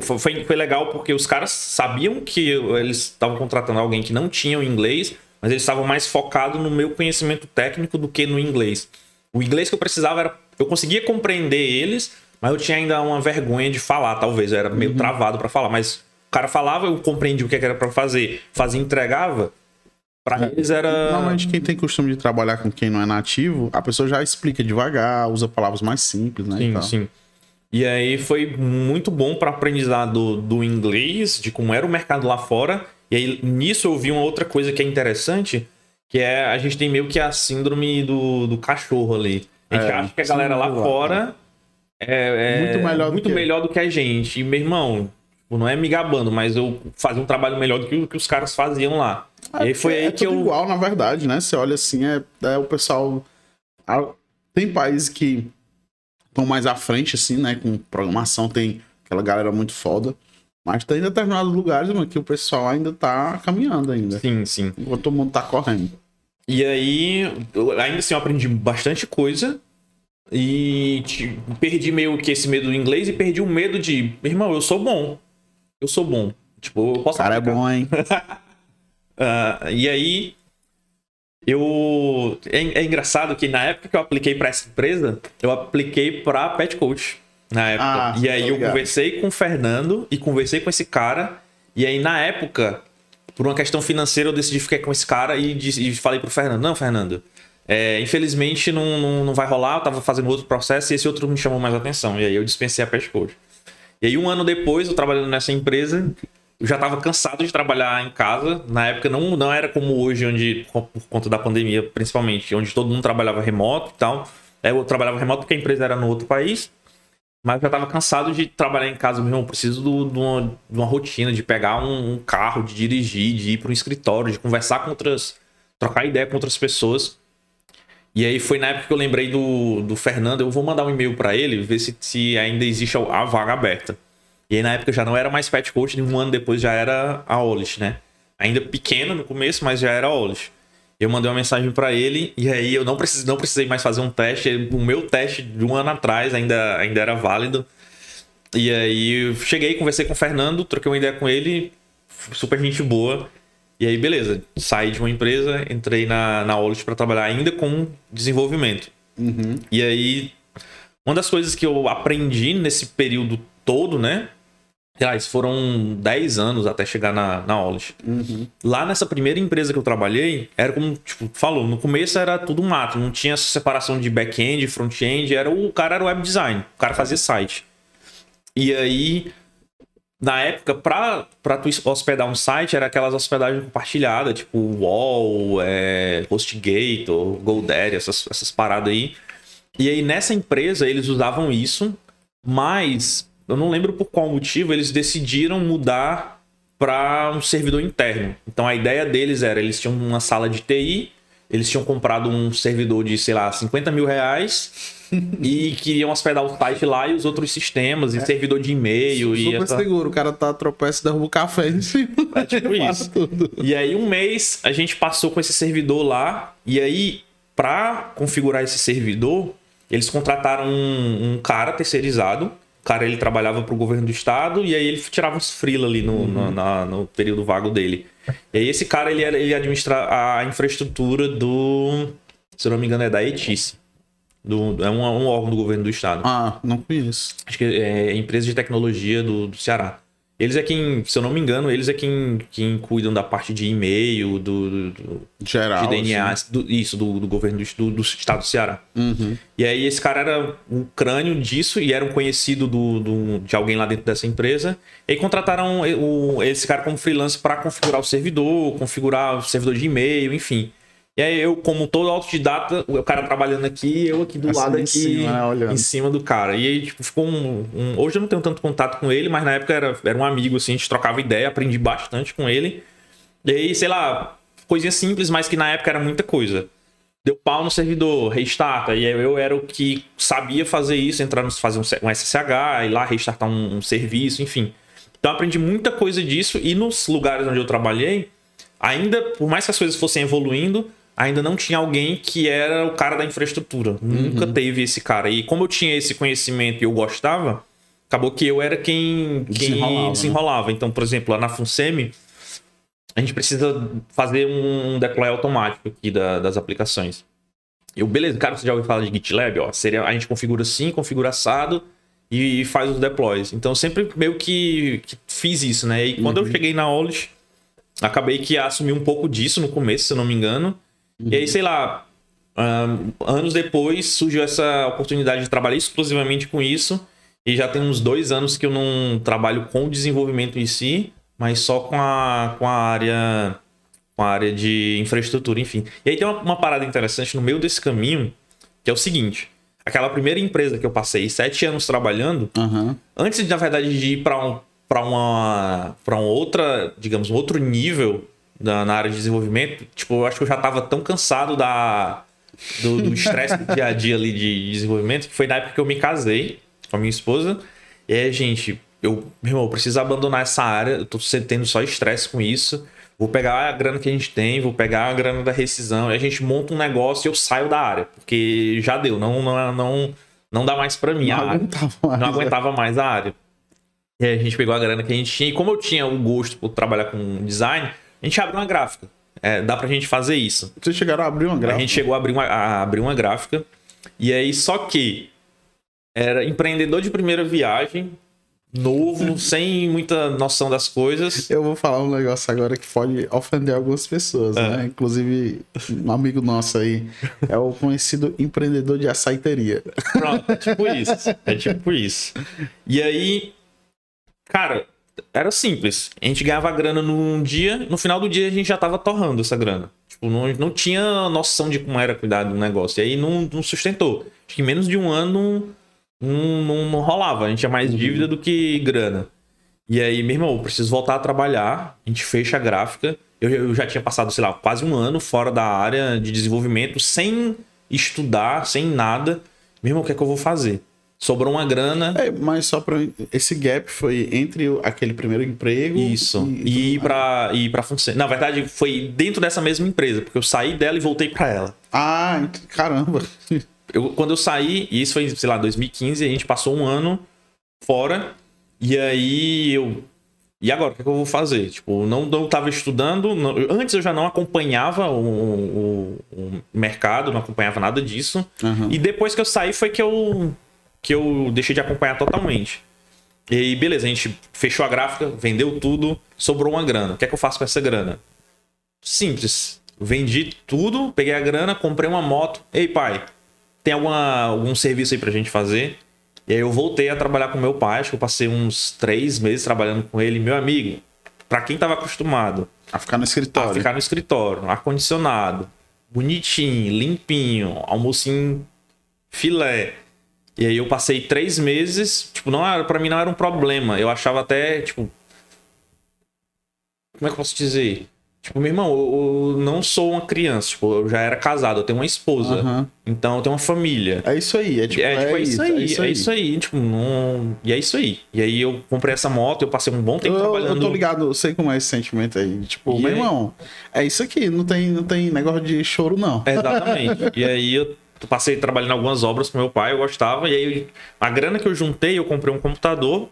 Foi, foi, legal porque os caras sabiam que eles estavam contratando alguém que não tinha o inglês, mas eles estavam mais focados no meu conhecimento técnico do que no inglês. O inglês que eu precisava era. Eu conseguia compreender eles, mas eu tinha ainda uma vergonha de falar, talvez. Eu era meio travado pra falar, mas o cara falava, eu compreendi o que era pra fazer. Fazia, entregava. Pra eles era. Normalmente, quem tem costume de trabalhar com quem não é nativo, a pessoa já explica devagar, usa palavras mais simples, né? Sim, sim. E aí foi muito bom para aprendizado do inglês, de como era o mercado lá fora. E aí nisso eu vi uma outra coisa que é interessante, que é a gente tem meio que a síndrome do, do cachorro ali. A gente É, acha que a galera lá do fora é, é Muito melhor do muito que- melhor do que a gente. E, meu irmão, tipo, não é me gabando, mas eu fazia um trabalho melhor do que o que os caras faziam lá. e aí foi é aí que tudo eu. igual, na verdade, né? Você olha assim, é, é o pessoal. Tem países que estão mais à frente, assim, né? Com programação, tem aquela galera muito foda. Mas tem determinados lugares, mano, que o pessoal ainda tá caminhando ainda. Sim, sim. Enquanto todo mundo tá correndo. E aí, eu- ainda assim, eu aprendi bastante coisa. E te- perdi meio que esse medo do inglês e perdi o medo de, irmão, eu sou bom. Eu sou bom. Tipo, eu O posso cara é aplicar. bom, hein? Ah, e aí, eu. É, é engraçado que na época que eu apliquei pra essa empresa, eu apliquei pra Pet Coach. Na época. Ah, e aí eu conversei com o Fernando e conversei com esse cara. E aí, na época, por uma questão financeira, eu decidi ficar com esse cara e, e falei pro Fernando: Não, Fernando, é, infelizmente não, não, não vai rolar. Eu tava fazendo outro processo e esse outro me chamou mais atenção. E aí eu dispensei a Pet Coach. E aí, um ano depois, eu trabalhando nessa empresa, eu já estava cansado de trabalhar em casa. Na época, não, não era como hoje, onde, por conta da pandemia, principalmente, onde todo mundo trabalhava remoto e tal. É, Eu trabalhava remoto porque a empresa era no outro país. Mas eu já estava cansado de trabalhar em casa, meu irmão. Eu preciso do- de uma, de uma rotina, de pegar um, um carro, de dirigir, de ir para um escritório, de conversar com outras. trocar ideia com outras pessoas. E aí foi na época que eu lembrei do, do Fernando. Eu vou mandar um e-mail para ele, ver se, se ainda existe a vaga aberta. E aí na época já não era mais Pet Coach, e um ano depois já era a Olish, né? Ainda pequena no começo, mas já era a Olish. Eu mandei uma mensagem para ele e aí eu não precisei, não precisei mais fazer um teste. O meu teste de um ano atrás ainda, ainda era válido. E aí eu cheguei, conversei com o Fernando, troquei uma ideia com ele, super gente boa. E aí, beleza, saí de uma empresa, entrei na, na Olish para trabalhar ainda com desenvolvimento. Uhum. E aí, uma das coisas que eu aprendi nesse período todo, né? Sei lá, isso foram 10 anos até chegar na, na Olish. Uhum. Lá nessa primeira empresa que eu trabalhei, era como, tipo, falou, no começo era tudo mato, não tinha essa separação de back-end, front-end, era o cara era web design, o cara fazia site. E aí, na época, pra, pra tu hospedar um site, era aquelas hospedagens compartilhadas, tipo Wall, é, HostGator, GoDaddy, essas, essas paradas aí. E aí, nessa empresa, eles usavam isso, mas eu não lembro por qual motivo eles decidiram mudar para um servidor interno. Então a ideia deles era, eles tinham uma sala de TI, eles tinham comprado um servidor de, sei lá, 50 mil reais e queriam hospedar o site lá e os outros sistemas, e servidor de e-mail e Super essa... seguro, o cara tá tropeça e derruba o café em cima. É tipo isso. tudo. E aí, um mês, a gente passou com esse servidor lá. E aí, pra configurar esse servidor, eles contrataram um, um cara terceirizado. O cara, ele trabalhava pro governo do estado. E aí, ele tirava uns freela ali no, no, na- no período vago dele. E aí esse cara, ele, ele administra a infraestrutura do... Se eu não me engano, é da ETICE. Do, é um, um órgão do governo do estado. Ah, não conheço. Acho que é empresa de tecnologia do, do Ceará. Eles é quem, se eu não me engano, eles é quem, quem cuidam da parte de e-mail, do, do- Geral. de DNA, assim. do- isso, do, do governo do, do, do estado do Ceará. Uhum. E aí esse cara era um crânio disso e era um conhecido do, do- de alguém lá dentro dessa empresa. E aí contrataram o- esse cara como freelance para configurar o servidor, configurar o servidor de e-mail, enfim. E aí eu, como todo autodidata, o cara trabalhando aqui, eu aqui do Assim, lado em aqui, cima, né, em cima do cara. E aí, tipo, ficou um, um- Hoje eu não tenho tanto contato com ele, mas na época era, era um amigo, assim, a gente trocava ideia, aprendi bastante com ele. E aí, sei lá, coisinha simples, mas que na época era muita coisa. Deu pau no servidor, restarta. E aí eu era o que sabia fazer isso, entrar no, fazer um, um SSH, ir lá restartar um, um serviço, enfim. Então eu aprendi muita coisa disso e nos lugares onde eu trabalhei, ainda, por mais que as coisas fossem evoluindo, ainda não tinha alguém que era o cara da infraestrutura. Nunca teve esse cara. E como eu tinha esse conhecimento e eu gostava, acabou que eu era quem, quem Desenrolava, né? Então, por exemplo, lá na Funsemi, a gente precisa fazer um deploy automático aqui da- das aplicações. Eu, beleza, cara, você já ouviu falar de GitLab? Ó, seria, a gente configura assim, configura assado e faz os deploys. Então, eu sempre meio que, que fiz isso, né? E quando eu cheguei na Olish, acabei que assumi um pouco disso no começo, se eu não me engano. E aí, sei lá, ahn, anos depois surgiu essa oportunidade de trabalhar exclusivamente com isso. E já tem uns dois anos que eu não trabalho com o desenvolvimento em si, mas só com a, com a área com a área de infraestrutura, enfim. E aí tem uma, uma parada interessante no meio desse caminho, que é o seguinte. Aquela primeira empresa que eu passei sete anos trabalhando, Aham. antes, na verdade, de ir para um, pra uma, pra um outra, digamos, um outro nível da, na área de desenvolvimento, tipo, eu acho que eu já tava tão cansado da, do do estresse do dia a dia ali de desenvolvimento, que foi na época que eu me casei com a minha esposa. E aí, gente, eu, meu irmão, eu preciso abandonar essa área, eu tô tendo só estresse com isso. Vou pegar a grana que a gente tem, vou pegar a grana da rescisão, e a gente monta um negócio e eu saio da área, porque já deu, não, não, não, não dá mais pra mim a Não área aguentava mais. não aguentava mais a área. E aí a gente pegou a grana que a gente tinha. E como eu tinha o gosto por trabalhar com design, a gente abriu uma gráfica. É, dá pra gente fazer isso. Vocês chegaram a abrir uma A gráfica? gente chegou a abrir uma, a abrir uma gráfica. E aí, só que era empreendedor de primeira viagem, novo, sem muita noção das coisas. Eu vou falar um negócio agora que pode ofender algumas pessoas, É. né? Inclusive, um amigo nosso aí é o conhecido empreendedor de açaiteria. Pronto, é tipo isso. É tipo isso. E aí, cara, era simples. A gente ganhava grana num dia, no final do dia a gente já tava torrando essa grana. Tipo, não, não tinha noção de como era cuidar do negócio. E aí não, não sustentou. Acho que em menos de um ano não, não, não rolava. A gente tinha mais dívida do que grana. E aí, meu irmão, eu preciso voltar a trabalhar. A gente fecha a gráfica. Eu, eu já tinha passado, sei lá, quase um ano fora da área de desenvolvimento, sem estudar, sem nada. Meu irmão, o que é que eu vou fazer? Sobrou uma grana. É, mas só pra. Esse gap foi entre aquele primeiro emprego. Isso. E ir pra, ir pra funcionar. Na verdade, foi dentro dessa mesma empresa, porque eu saí dela e voltei pra ela. Ah, caramba. Eu, quando eu saí, e isso foi, sei lá, 2015, a gente passou um ano fora. E aí eu. E agora, o que, é que eu vou fazer? Tipo, não, não tava estudando. não- antes eu já não acompanhava o, o- o mercado, não acompanhava nada disso. Aham. E depois que eu saí foi que eu, que eu deixei de acompanhar totalmente. E aí, beleza, a gente fechou a gráfica, vendeu tudo, sobrou uma grana. O que é que eu faço com essa grana? Simples. Vendi tudo, peguei a grana, comprei uma moto. Ei, pai, tem alguma, algum serviço aí pra gente fazer? E aí eu voltei a trabalhar com meu pai, acho que eu passei uns três meses trabalhando com ele. Meu amigo, pra quem tava acostumado A ficar no a escritório. ficar no escritório, ar-condicionado, bonitinho, limpinho, almocinho filé. E aí eu passei três meses, tipo, não era, pra mim não era um problema. Eu achava até, tipo. Como é que eu posso dizer? Tipo, meu irmão, eu, eu não sou uma criança, tipo, eu já era casado, eu tenho uma esposa. Aham. Então eu tenho uma família. É isso aí. É tipo, é, tipo, é isso aí, é isso é aí. isso aí, tipo, não... E é isso aí. E aí eu comprei essa moto, eu passei um bom tempo Eu, eu trabalhando. tô ligado, eu sei como é esse sentimento aí. Tipo, E meu irmão, é isso aqui, não tem, não tem negócio de choro, não. Exatamente. e aí eu passei trabalhando em algumas obras com meu pai, eu gostava. E aí a grana que eu juntei, eu comprei um computador.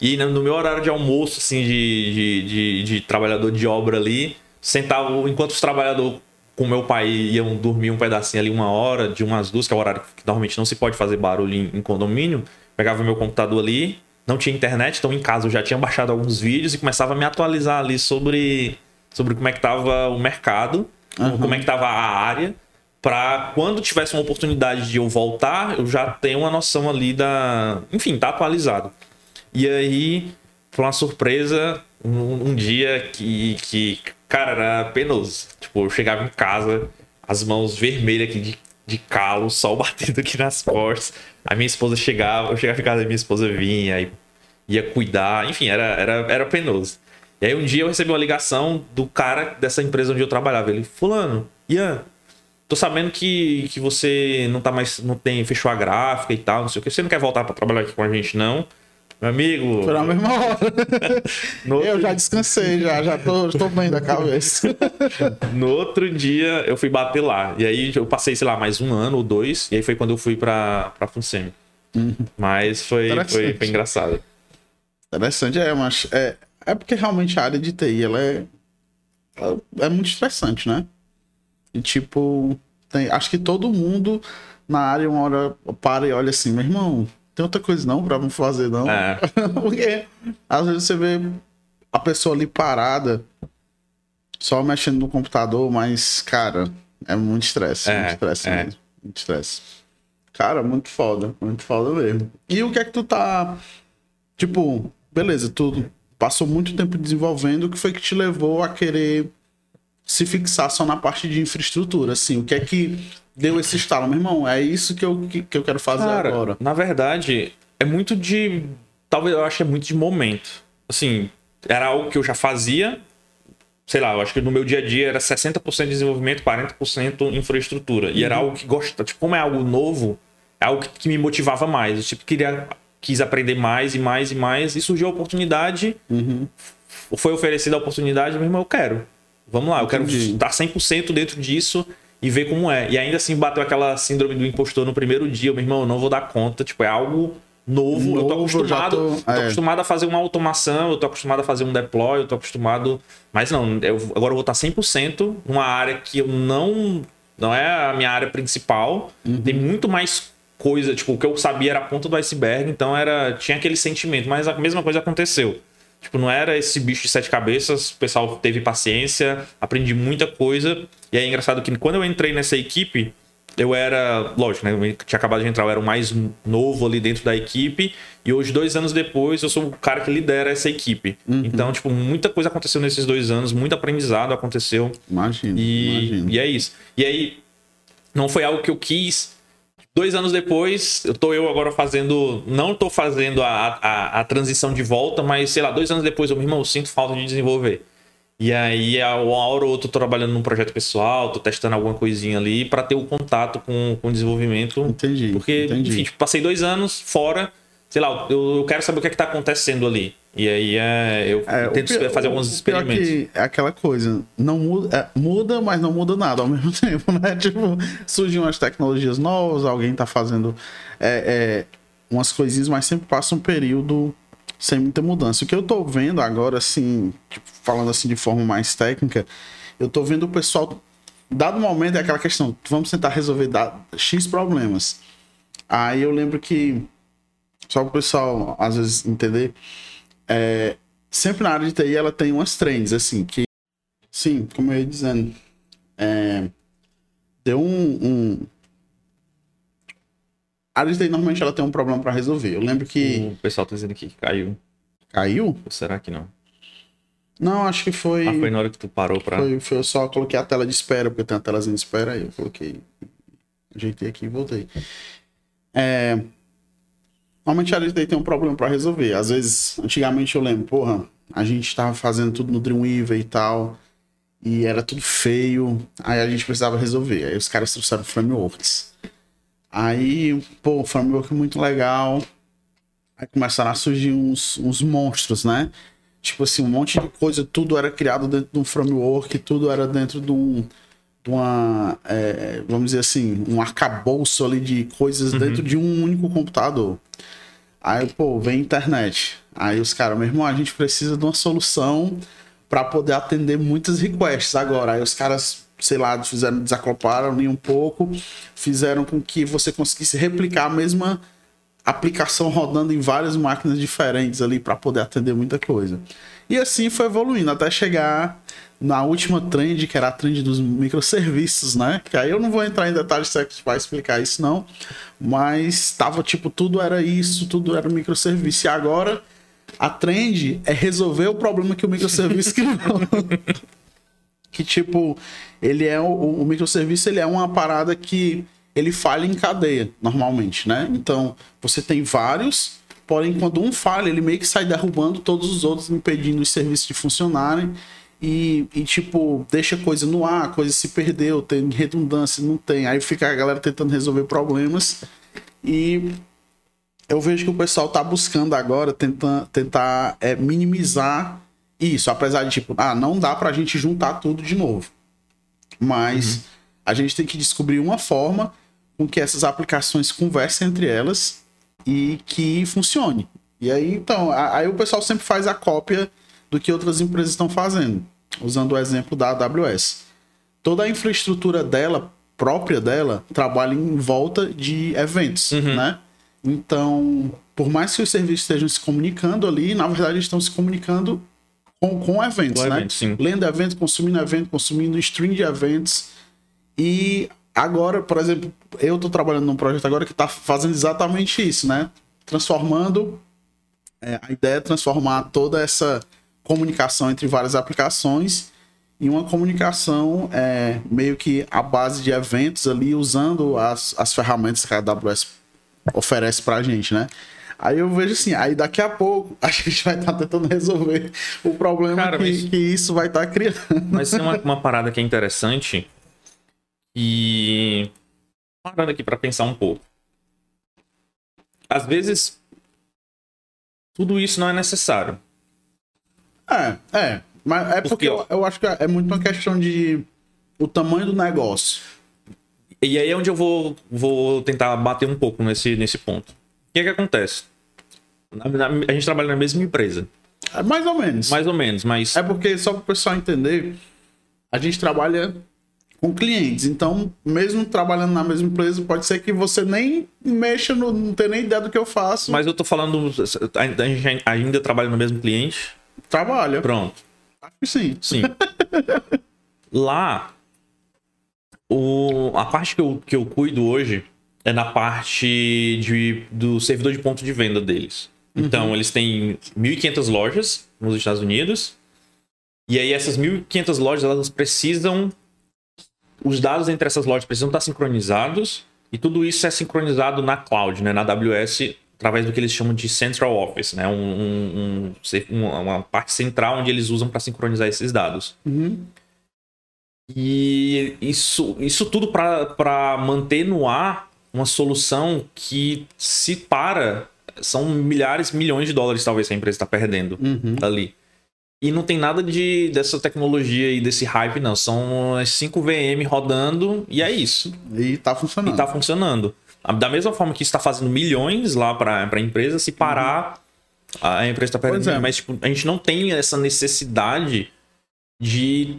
E no meu horário de almoço, assim, de, de, de, de trabalhador de obra ali, sentava, enquanto os trabalhadores com meu pai iam dormir um pedacinho ali, uma hora, de umas duas, que é o horário que normalmente não se pode fazer barulho em, em condomínio, pegava meu computador ali, não tinha internet, então em casa eu já tinha baixado alguns vídeos e começava a me atualizar ali sobre, sobre como é que tava o mercado, uhum. como é que tava a área, para quando tivesse uma oportunidade de eu voltar, eu já tenho uma noção ali da. Enfim, tá atualizado. E aí, foi uma surpresa, um, um dia que, que, cara, era penoso. Tipo, eu chegava em casa, as mãos vermelhas aqui de, de calo, sol batendo aqui nas costas. A minha esposa chegava, eu chegava em casa, a minha esposa vinha e ia cuidar. Enfim, era, era, era penoso. E aí um dia eu recebi uma ligação do cara dessa empresa onde eu trabalhava. Ele, fulano, Ian, tô sabendo que, que você não tá mais, não tem, fechou a gráfica e tal, não sei o que. Você não quer voltar para trabalhar aqui com a gente, não? Meu amigo. Foi na mesma hora. eu já descansei, já, já tô, estou bem da cabeça. no outro dia eu fui bater lá. E aí eu passei, sei lá, mais um ano ou dois. E aí foi quando eu fui pra, pra Funsemi. Uhum. Mas foi, foi, foi, engraçado. Interessante, é, mas é, é porque realmente a área de TI ela é, é muito estressante, né? E tipo, tem, acho que todo mundo na área uma hora para e olha assim, meu irmão, tem outra coisa não pra fazer, não. É. Porque às vezes você vê a pessoa ali parada, só mexendo no computador, mas, cara, é muito estresse. É, muito estresse é. mesmo. Muito estresse. Cara, muito foda. Muito foda mesmo. E o que é que tu tá. Tipo, beleza, tu passou muito tempo desenvolvendo, o que foi que te levou a querer se fixar só na parte de infraestrutura? Assim, o que é que deu esse estalo, meu irmão, é isso que eu, que, que eu quero fazer Cara, agora. Na verdade, é muito de. Talvez eu acho que é muito de momento. Assim, era algo que eu já fazia. Sei lá, eu acho que no meu dia a dia era 60% desenvolvimento, 40% infraestrutura. E era uhum. algo que gosta. Tipo, como é algo novo, é algo que, que me motivava mais. Eu tipo, queria, quis aprender mais e mais e mais. E surgiu a oportunidade. Uhum. Foi oferecida a oportunidade, meu irmão, eu quero. Vamos lá, eu quero estar 100% dentro disso e ver como é. E ainda assim bateu aquela síndrome do impostor no primeiro dia. Meu irmão, eu não vou dar conta. Tipo, é algo novo. novo eu tô acostumado, tô, é. tô acostumado a fazer uma automação, eu tô acostumado a fazer um deploy, eu tô acostumado. Mas não, eu, agora eu vou estar 100% numa área que eu não. Não é a minha área principal. Uhum. Tem muito mais coisa. Tipo, o que eu sabia era a ponta do iceberg, então era tinha aquele sentimento. Mas a mesma coisa aconteceu. Tipo, não era esse bicho de sete cabeças, o pessoal teve paciência, aprendi muita coisa. E é engraçado que quando eu entrei nessa equipe, eu era, lógico, né? Eu tinha acabado de entrar, eu era o mais novo ali dentro da equipe. E hoje, dois anos depois, eu sou o cara que lidera essa equipe. Uhum. Então, tipo, muita coisa aconteceu nesses dois anos, muito aprendizado aconteceu. Imagina. E, imagino. e é isso. E aí, não foi algo que eu quis Dois anos depois, eu tô eu agora fazendo. Não tô fazendo a, a, a transição de volta, mas sei lá, dois anos depois, eu, meu irmão, eu sinto falta de desenvolver. E aí, uma hora ou outra, tô trabalhando num projeto pessoal, tô testando alguma coisinha ali para ter o contato com, com o desenvolvimento. Entendi. Porque, entendi. enfim, tipo, passei dois anos fora, sei lá, eu, eu quero saber o que é que tá acontecendo ali. E aí é, eu é, tento pior, fazer alguns experimentos. É aquela coisa, não muda, é, muda, mas não muda nada ao mesmo tempo, né? Tipo, surgem umas tecnologias novas, alguém tá fazendo é, é, umas coisinhas, mas sempre passa um período sem muita mudança. O que eu tô vendo agora, assim, tipo, falando assim de forma mais técnica, eu tô vendo o pessoal, dado momento, é aquela questão, vamos tentar resolver X problemas. Aí eu lembro que, só o pessoal às vezes entender é, sempre na área de TI ela tem umas trends, assim, que, sim, como eu ia dizendo, é, deu um, um... A área de TI normalmente ela tem um problema para resolver. Eu lembro que. O pessoal tá dizendo aqui que caiu. Caiu? Ou será que não? Não, acho que foi. Ah, foi na hora que tu parou pra. Foi, foi eu só coloquei a tela de espera, porque tem a telazinha de espera aí. Eu coloquei. Ajeitei aqui e voltei. É. Normalmente a LSD tem um problema para resolver. Às vezes, antigamente eu lembro, porra, a gente tava fazendo tudo no Dreamweaver e tal, e era tudo feio, aí a gente precisava resolver. Aí os caras trouxeram frameworks. Aí, pô, framework muito legal. Aí começaram a surgir uns, uns monstros, né? Tipo assim, um monte de coisa, tudo era criado dentro de um framework, tudo era dentro de um uma, é, vamos dizer assim, um arcabouço ali de coisas uhum. dentro de um único computador. Aí, pô, vem internet. Aí os caras, meu irmão, a gente precisa de uma solução para poder atender muitas requests agora. Aí os caras, sei lá, fizeram, desacoplaram ali um pouco, fizeram com que você conseguisse replicar a mesma aplicação rodando em várias máquinas diferentes ali para poder atender muita coisa. E assim foi evoluindo até chegar na última trend, que era a trend dos microserviços, né? Que aí eu não vou entrar em detalhes para explicar isso não, mas tava tipo tudo era isso, tudo era microserviço. E agora a trend é resolver o problema que o microserviço criou. que tipo, ele é o, o microserviço, ele é uma parada que ele falha em cadeia, normalmente, né? Então, você tem vários, porém, quando um falha, ele meio que sai derrubando todos os outros, impedindo os serviços de funcionarem e, e, tipo, deixa coisa no ar, a coisa se perdeu, tem redundância, não tem. Aí fica a galera tentando resolver problemas. E eu vejo que o pessoal tá buscando agora tentar, tentar é, minimizar isso. Apesar de, tipo, ah, não dá pra gente juntar tudo de novo. Mas uhum. a gente tem que descobrir uma forma com que essas aplicações conversem entre elas e que funcione. E aí, então, aí o pessoal sempre faz a cópia do que outras empresas estão fazendo usando o exemplo da AWS. Toda a infraestrutura dela, própria dela, trabalha em volta de eventos, uhum. né? Então, por mais que os serviços estejam se comunicando ali, na verdade eles estão se comunicando com, com eventos, com né? Evento, Lendo eventos, consumindo eventos, consumindo stream de eventos. E agora, por exemplo, eu estou trabalhando num projeto agora que está fazendo exatamente isso, né? Transformando. É, a ideia é transformar toda essa comunicação entre várias aplicações e uma comunicação é, meio que à base de eventos ali, usando as, as ferramentas que a AWS oferece pra gente, né? Aí eu vejo assim, aí daqui a pouco a gente vai estar tá tentando resolver o problema Cara, que, mas... que, isso vai estar tá criando. Mas tem uma, uma parada que é interessante e parando aqui para pensar um pouco. Às vezes tudo isso não é necessário. É, é. Mas é porque, porque eu, eu acho que é muito uma questão de o tamanho do negócio. E aí é onde eu vou, vou tentar bater um pouco nesse, nesse ponto. O que é que acontece? Na, na, a gente trabalha na mesma empresa. É mais ou menos. Mais ou menos, mas. É porque, só para o pessoal entender, a gente trabalha com clientes. Então, mesmo trabalhando na mesma empresa, pode ser que você nem mexa, no, não tenha nem ideia do que eu faço. Mas eu tô falando. A gente ainda trabalha no mesmo cliente. Trabalha. Pronto. Acho que sim. Sim. Lá, o, a parte que eu, que eu cuido hoje é na parte de, do servidor de ponto de venda deles. Uhum. Então, eles têm 1.500 lojas nos Estados Unidos. E aí, essas 1.500 lojas, elas precisam... Os dados entre essas lojas precisam estar sincronizados. E tudo isso é sincronizado na cloud, né? Na AWS através do que eles chamam de Central Office, né? Um, um, uma parte central onde eles usam para sincronizar esses dados. Uhum. E isso, isso tudo para manter no ar uma solução que se para são milhares, milhões de dólares talvez que a empresa está perdendo uhum. ali. E não tem nada de dessa tecnologia e desse hype, não. São as 5 VM rodando e é isso. E tá funcionando. E tá funcionando. Da mesma forma que está fazendo milhões lá para a empresa, se parar, uhum. a empresa está perdendo. É. Mas tipo, a gente não tem essa necessidade de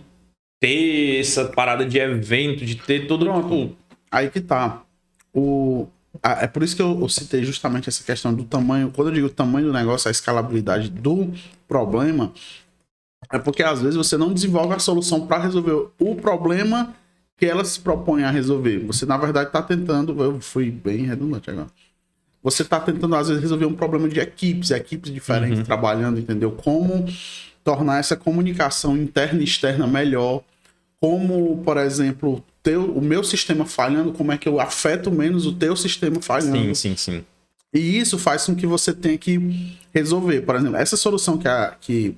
ter essa parada de evento, de ter todo. Tipo... Aí que tá. O... É por isso que eu, citei justamente essa questão do tamanho. Quando eu digo tamanho do negócio, a escalabilidade do problema, é porque às vezes você não desenvolve a solução para resolver o problema que ela se propõe a resolver. Você, na verdade, está tentando. Eu fui bem redundante agora. Você está tentando, às vezes, resolver um problema de equipes, equipes diferentes uhum. trabalhando, entendeu? Como tornar essa comunicação interna e externa melhor. Como, por exemplo, teu, o meu sistema falhando, como é que eu afeto menos o teu sistema falhando. Sim, sim, sim. E isso faz com que você tenha que resolver. Por exemplo, essa solução que a, que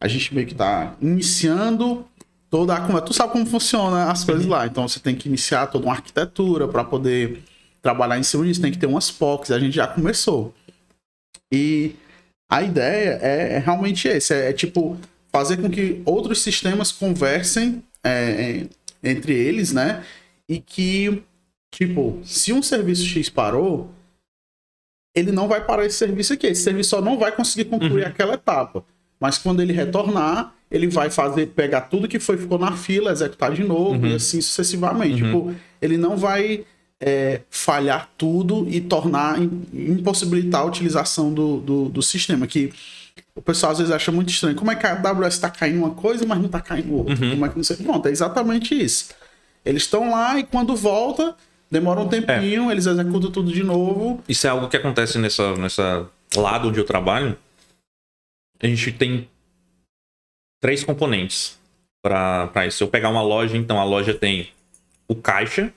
a gente meio que está iniciando toda a. Tu sabe como funciona as coisas lá. Então você tem que iniciar toda uma arquitetura para poder trabalhar em cima disso. Tem que ter umas POCs. A gente já começou. E a ideia é, é realmente esse: é, é, tipo fazer com que outros sistemas conversem é, é entre eles, né? E que, tipo, se um serviço X parou, ele não vai parar esse serviço aqui. Esse serviço só não vai conseguir concluir Uhum. aquela etapa. Mas quando ele retornar, ele vai fazer, pegar tudo que foi, ficou na fila, executar de novo Uhum. e assim sucessivamente. Tipo, ele não vai é, falhar tudo e tornar, im- impossibilitar a utilização do, do, do sistema. Que o pessoal às vezes acha muito estranho. Como é que a AWS está caindo uma coisa, mas não está caindo outra? Uhum. Como é que não sei? Pronto, é exatamente isso. Eles estão lá e quando volta, demora um tempinho, eles executam tudo de novo. Isso é algo que acontece nessa, nessa lado onde eu trabalho. A gente tem três componentes para isso. Se eu pegar uma loja, então a loja tem o caixa.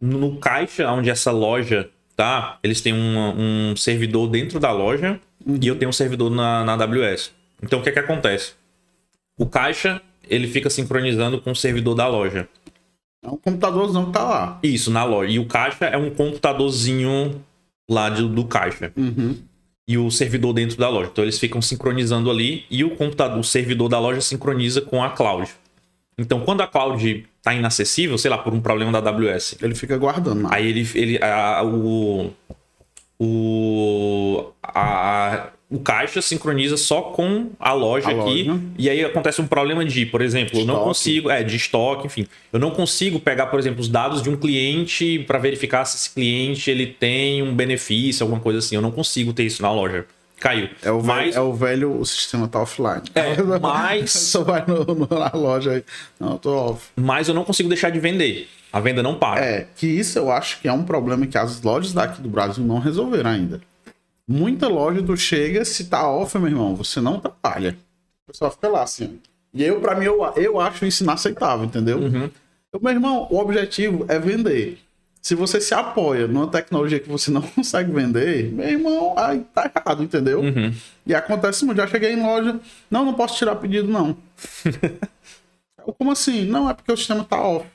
No caixa, onde essa loja tá, eles têm uma- um servidor dentro da loja e eu tenho um servidor na, na AWS. Então o que é que acontece? O caixa, ele fica sincronizando com o servidor da loja. É um computadorzão que tá lá. Isso, na loja. E o caixa é um computadorzinho lá de- do caixa. Uhum. E o servidor dentro da loja. Então eles ficam sincronizando ali e o computador, o servidor da loja sincroniza com a cloud. Então quando a cloud tá inacessível, sei lá, por um problema da AWS, Ele fica guardando. aí ele, ele a- o o a, o caixa sincroniza só com a loja A aqui loja. e aí acontece um problema de, por exemplo, eu não Estoque. consigo, é, de estoque, enfim, eu não consigo pegar, por exemplo, os dados de um cliente para verificar se esse cliente ele tem um benefício, alguma coisa assim. Eu não consigo ter isso na loja. Caiu. É o, velho, mas é o velho, o sistema tá offline. É, mas- Só vai no, no- na loja aí. Não, eu tô off. mas eu não consigo deixar de vender. A venda não para. É, que isso eu acho que é um problema que as lojas daqui do Brasil não resolveram ainda. Muita loja tu chega, se tá off, meu irmão, você não trabalha. O pessoal fica lá assim. E eu, pra mim, eu, eu acho isso inaceitável, entendeu? Uhum. Eu, meu irmão, o objetivo é vender. Se você se apoia numa tecnologia que você não consegue vender, meu irmão, aí tá errado, entendeu? Uhum. E acontece muito. Já cheguei em loja, não, não posso tirar pedido, não. Como assim? Não, é porque o sistema tá off.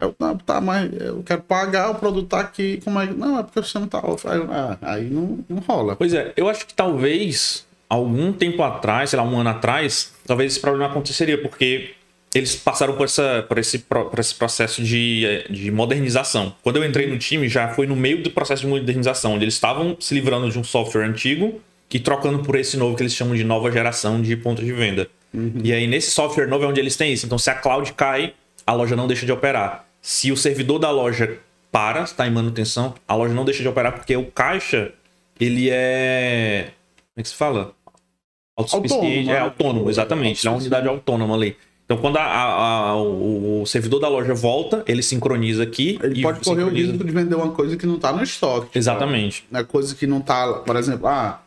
Eu, não, tá, mas eu quero pagar, o produto tá aqui. Como é? Não, é porque o sistema tá off. Aí, ah, aí não, não rola. Pois é, eu acho que talvez algum tempo atrás, sei lá, um ano atrás, talvez esse problema aconteceria, porque eles passaram por, essa, por, esse, por esse processo de, de modernização. Quando eu entrei no time, já foi no meio do processo de modernização, onde eles estavam se livrando de um software antigo e trocando por esse novo que eles chamam de nova geração de pontos de venda. E aí, nesse software novo é onde eles têm isso. Então, se a cloud cai, a loja não deixa de operar. Se o servidor da loja para, está em manutenção, a loja não deixa de operar porque o caixa, ele é. Como é que se fala? Autossuficiente. Autônomo, é autônomo, exatamente. É uma unidade autônoma ali. Então, quando a- a- a- o, o servidor da loja volta, ele sincroniza aqui. Ele pode correr o sincroniza- risco de vender uma coisa que não tá no estoque. tipo, Exatamente. né, coisa que não tá, por exemplo, ah,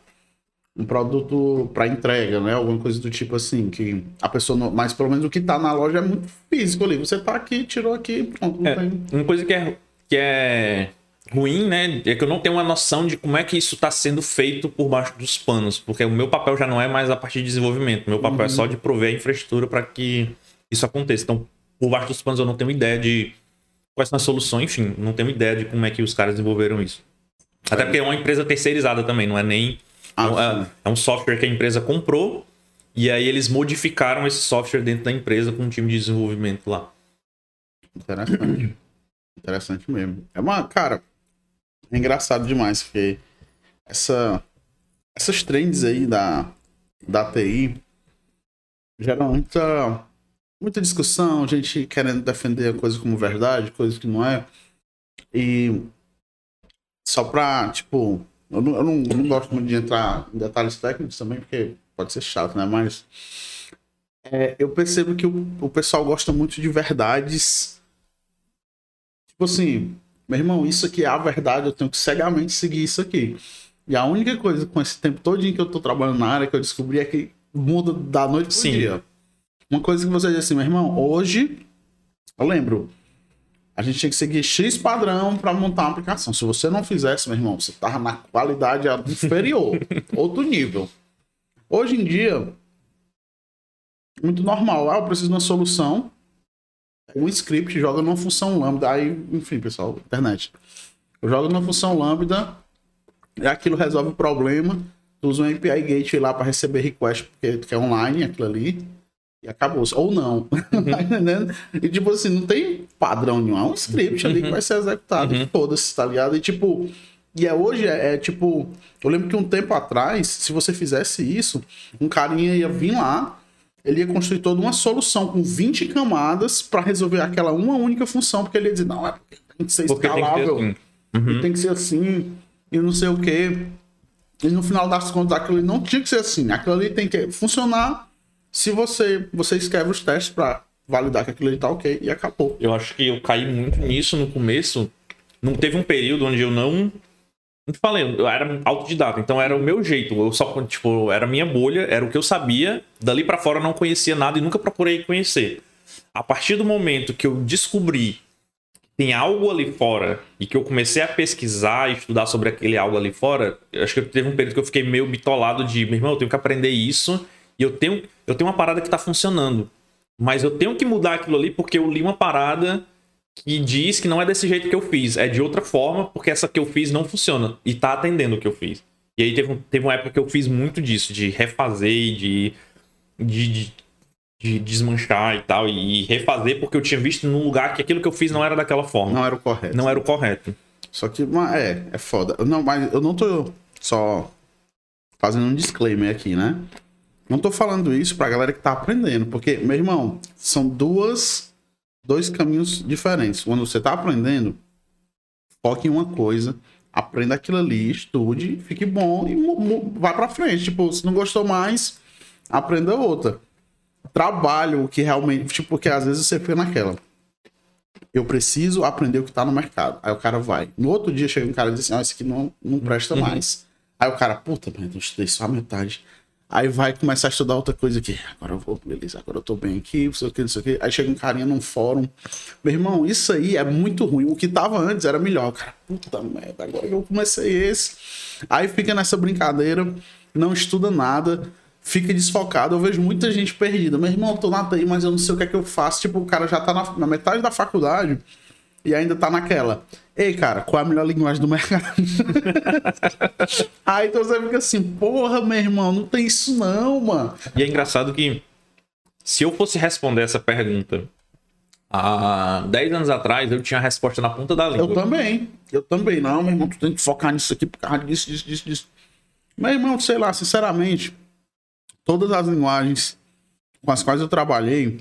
um produto para entrega, né? Alguma coisa do tipo assim, que a pessoa não, mas pelo menos o que tá na loja é muito físico ali. Você tá aqui, tirou aqui, pronto, não É, tem. uma coisa que é, que é ruim, né? É que eu não tenho uma noção de como é que isso está sendo feito por baixo dos panos. Porque o meu papel já não é mais a parte de desenvolvimento. O meu papel é só de prover a infraestrutura para que isso aconteça. Então, por baixo dos panos, eu não tenho ideia de quais são as soluções. Enfim, não tenho ideia de como é que os caras desenvolveram isso. Até porque é uma empresa terceirizada também, não é nem. Ah, não é, é um software que a empresa comprou. E aí eles modificaram esse software dentro da empresa com um time de desenvolvimento lá. Interessante. Interessante mesmo. É uma, cara, é engraçado demais, porque essa, essas trends aí da, da TI geram muita, muita discussão, gente querendo defender a coisa como verdade, coisa que não é. E só pra, tipo, eu não, eu não, não gosto muito de entrar em detalhes técnicos também, porque pode ser chato, né? Mas é, eu percebo que o, o pessoal gosta muito de verdades. Tipo assim, meu irmão, isso aqui é a verdade, eu tenho que cegamente seguir isso aqui. E a única coisa com esse tempo todo que eu tô trabalhando na área que eu descobri é que muda da noite pro Sim. dia. Uma coisa que você diz assim, meu irmão, hoje, eu lembro, a gente tinha que seguir X padrão para montar uma aplicação. Se você não fizesse, meu irmão, você tava na qualidade inferior, outro nível. Hoje em dia, muito normal. Ah, eu preciso de uma solução. Um script joga numa função lambda. Aí, enfim, pessoal, internet. Eu jogo numa função lambda e aquilo resolve o problema. Tu usa um API Gateway lá para receber request, porque que é online aquilo ali. E acabou. Ou não. tá entendendo? E tipo assim, não tem padrão nenhum. É um script ali que vai ser executado. Uhum. Foda-se, tá ligado? E tipo, E é hoje, é, é, tipo. Eu lembro que um tempo atrás, se você fizesse isso, um carinha ia vir lá, ele ia construir toda uma solução com 20 camadas para resolver aquela uma única função, porque ele ia dizer, não, é porque tem que ser Porque tem que ser escalável. assim. E tem que ser assim, e não sei o quê. E no final das contas, aquilo ali não tinha que ser assim. Aquilo ali tem que funcionar se você, você escreve os testes para validar que aquilo ali tá ok e acabou. Eu acho que eu caí muito nisso no começo. Não teve um período onde eu não. Não te falei, eu era autodidata, então era o meu jeito. Eu só, tipo, era a minha bolha, era o que eu sabia. Dali pra fora eu não conhecia nada e nunca procurei conhecer. A partir do momento que eu descobri tem algo ali fora e que eu comecei a pesquisar e estudar sobre aquele algo ali fora, acho que teve um período que eu fiquei meio bitolado de, meu irmão, eu tenho que aprender isso e eu tenho, eu tenho uma parada que tá funcionando. Mas eu tenho que mudar aquilo ali porque eu li uma parada que diz que não é desse jeito que eu fiz, é de outra forma, porque essa que eu fiz não funciona e tá atendendo o que eu fiz. E aí teve, teve uma época que eu fiz muito disso, de refazer e de, de, de, de desmanchar e tal, e refazer porque eu tinha visto num lugar que aquilo que eu fiz não era daquela forma. Não era o correto. Não era o correto. Só que, é, é foda. Não, mas eu não tô só fazendo um disclaimer aqui, né? Não tô falando isso pra galera que tá aprendendo, porque, meu irmão, são duas, dois caminhos diferentes. Quando você tá aprendendo, foque em uma coisa, aprenda aquilo ali, estude, fique bom e vá pra frente. Tipo, se não gostou mais, aprenda outra. Trabalho o que realmente, tipo, porque às vezes você fica naquela eu preciso aprender o que tá no mercado. Aí o cara vai. No outro dia chega um cara e diz assim: ah, esse aqui não, não presta mais. Aí o cara, puta, mas eu estudei só a metade. Aí vai começar a estudar outra coisa aqui. Agora eu vou, beleza, agora eu tô bem aqui, não sei o que, não sei o que. Aí chega um carinha num fórum. Meu irmão, isso aí é muito ruim. O que tava antes era melhor. Cara, puta merda, agora eu comecei esse. Aí fica nessa brincadeira, não estuda nada, fica desfocado. Eu vejo muita gente perdida. Meu irmão, eu tô na TI, mas eu não sei o que é que eu faço. Tipo, o cara já tá na, na metade da faculdade e ainda tá naquela. Ei, cara, qual é a melhor linguagem do mercado? Aí então você fica assim, porra, meu irmão, não tem isso não, mano. E é engraçado que se eu fosse responder essa pergunta há 10 anos atrás, eu tinha a resposta na ponta da língua. Eu também. Eu também. Não, meu irmão, tu tem que focar nisso aqui por causa disso, disso, disso, disso. Meu irmão, sei lá, sinceramente, todas as linguagens com as quais eu trabalhei,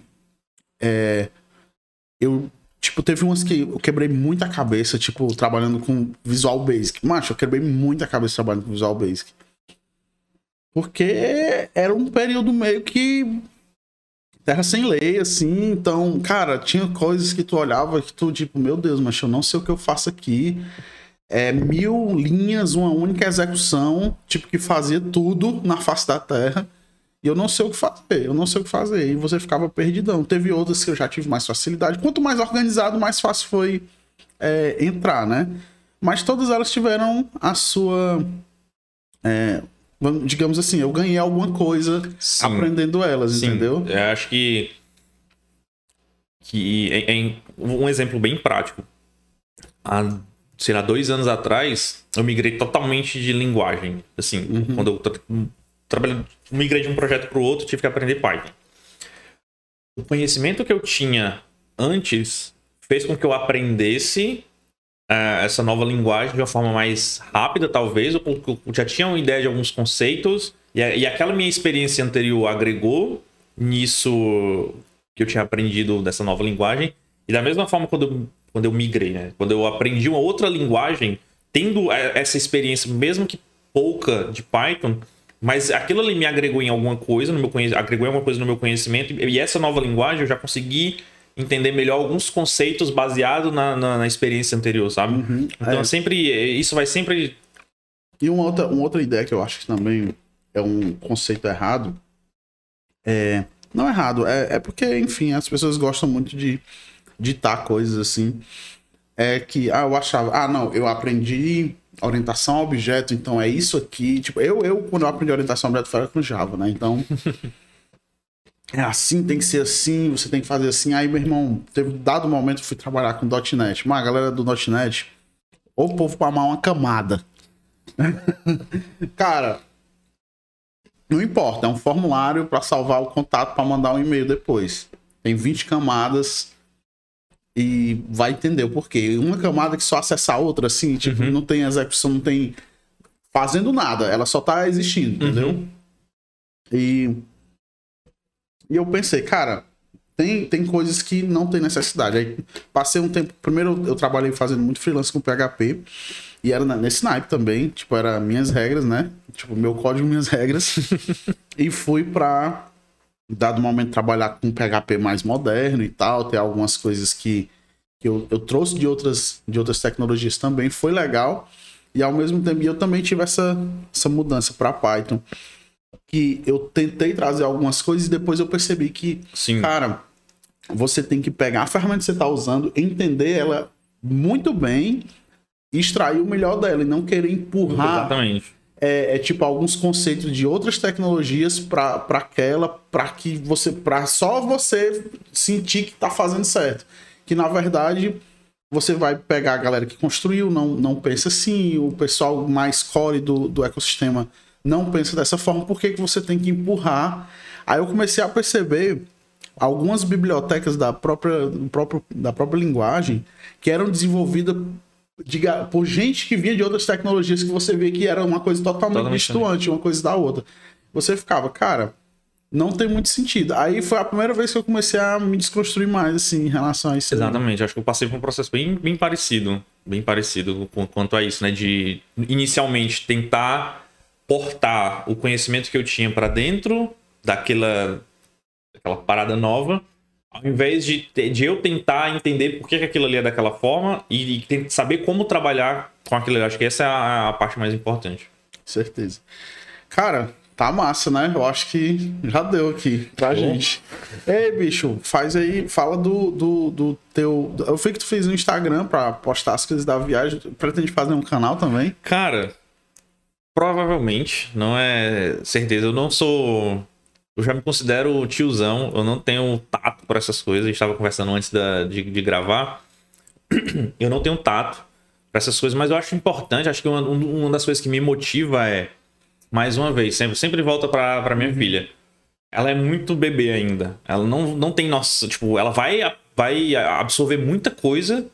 é, eu, tipo, teve umas que eu quebrei muita cabeça, tipo, trabalhando com Visual Basic. Macho, eu quebrei muita cabeça trabalhando com Visual Basic. Porque era um período meio que terra sem lei, assim. Então, cara, tinha coisas que tu olhava que tu, tipo, meu Deus, mas eu não sei o que eu faço aqui. É mil linhas, uma única execução, tipo, que fazia tudo na face da terra. E eu não sei o que fazer, eu não sei o que fazer. E você ficava perdidão. Teve outras que eu já tive mais facilidade. Quanto mais organizado, mais fácil foi é, entrar, né? Mas todas elas tiveram a sua. é, digamos assim, eu ganhei alguma coisa Sim. aprendendo elas, Sim, entendeu? Eu acho que. que é, é um exemplo bem prático. Há, sei lá, dois anos atrás, eu migrei totalmente de linguagem. Assim, Uhum. quando eu tra trabalhei, migrei de um projeto para o outro, tive que aprender Python. O conhecimento que eu tinha antes fez com que eu aprendesse eh, essa nova linguagem de uma forma mais rápida, talvez, porque eu já tinha uma ideia de alguns conceitos, e, e aquela minha experiência anterior agregou nisso que eu tinha aprendido dessa nova linguagem. E da mesma forma, quando eu, quando eu migrei, né? Quando eu aprendi uma outra linguagem, tendo eh, essa experiência, mesmo que pouca, de Python, mas aquilo ali me agregou em alguma coisa, no meu conhe- agregou em alguma coisa no meu conhecimento, e essa nova linguagem eu já consegui entender melhor alguns conceitos baseados na, na, na experiência anterior, sabe? Então É. sempre. Isso vai sempre. E uma outra, uma outra ideia que eu acho que também é um conceito errado. É. Não errado, é, é porque, enfim, as pessoas gostam muito de ditar coisas assim. É que, ah, eu achava, ah, não, eu aprendi orientação a objeto, então é isso aqui. Tipo, eu, eu quando eu aprendi orientação a objeto, foi com Java, né? Então. É assim, tem que ser assim, você tem que fazer assim. Aí, meu irmão, teve um dado momento que eu fui trabalhar com .NET. Mas a galera do .NET, ou o povo pra amar uma camada. Cara, não importa, é um formulário para salvar o contato para mandar um e-mail depois. Tem 20 camadas e vai entender o porquê. Uma camada que só acessa a outra, assim, tipo, Uhum. não tem execução, não tem fazendo nada, ela só tá existindo, entendeu? Uhum. E, e eu pensei, cara, tem, tem coisas que não tem necessidade. Aí passei um tempo. Primeiro eu trabalhei fazendo muito freelance com PHP. E era nesse naipe também. Tipo, era minhas regras, né? Tipo, meu código, minhas regras. e fui pra, dado momento, trabalhar com PHP mais moderno e tal. Ter algumas coisas que, que eu, eu trouxe de outras, de outras tecnologias também. Foi legal. E ao mesmo tempo, eu também tive essa, essa mudança para Python. Que eu tentei trazer algumas coisas e depois eu percebi que Sim. Cara, você tem que pegar a ferramenta que você está usando, entender ela muito bem, e extrair o melhor dela e não querer empurrar Exatamente. É, é tipo alguns conceitos de outras tecnologias para aquela, para que você, para só você sentir que tá fazendo certo. Que na verdade você vai pegar a galera que construiu, não, não pensa assim, o pessoal mais core do, do ecossistema não pensa dessa forma, por que, você tem que empurrar? Aí eu comecei a perceber algumas bibliotecas da própria, próprio, da própria linguagem que eram desenvolvidas diga- por gente que vinha de outras tecnologias que você vê que era uma coisa totalmente, Totalmente distoante, uma coisa da outra. Você ficava, cara, não tem muito sentido. Aí foi a primeira vez que eu comecei a me desconstruir mais, assim, em relação a isso. Exatamente, acho que eu passei por um processo bem, bem parecido, bem parecido com, quanto a isso, né? De inicialmente tentar portar o conhecimento que eu tinha para dentro daquela, daquela parada nova, ao invés de, de eu tentar entender por que, que aquilo ali é daquela forma e, e saber como trabalhar com aquilo ali. Acho que essa é a, a parte mais importante. Certeza. Cara, tá massa, né? Eu acho que já deu aqui pra Show. gente. Ei, bicho, faz aí, fala do, do, do teu. Eu vi que tu fez no Instagram pra postar as coisas da viagem. Pretende fazer um canal também? Cara, provavelmente, não é certeza. Eu não sou. Eu já me considero tiozão, eu não tenho tato para essas coisas. A gente estava conversando antes da- de, de gravar. Eu não tenho tato para essas coisas, mas eu acho importante. Acho que uma, um- uma das coisas que me motiva é, mais uma vez, sempre, sempre volta para minha filha. Ela é muito bebê ainda. Ela não, não tem nossa. Tipo, ela vai, vai absorver muita coisa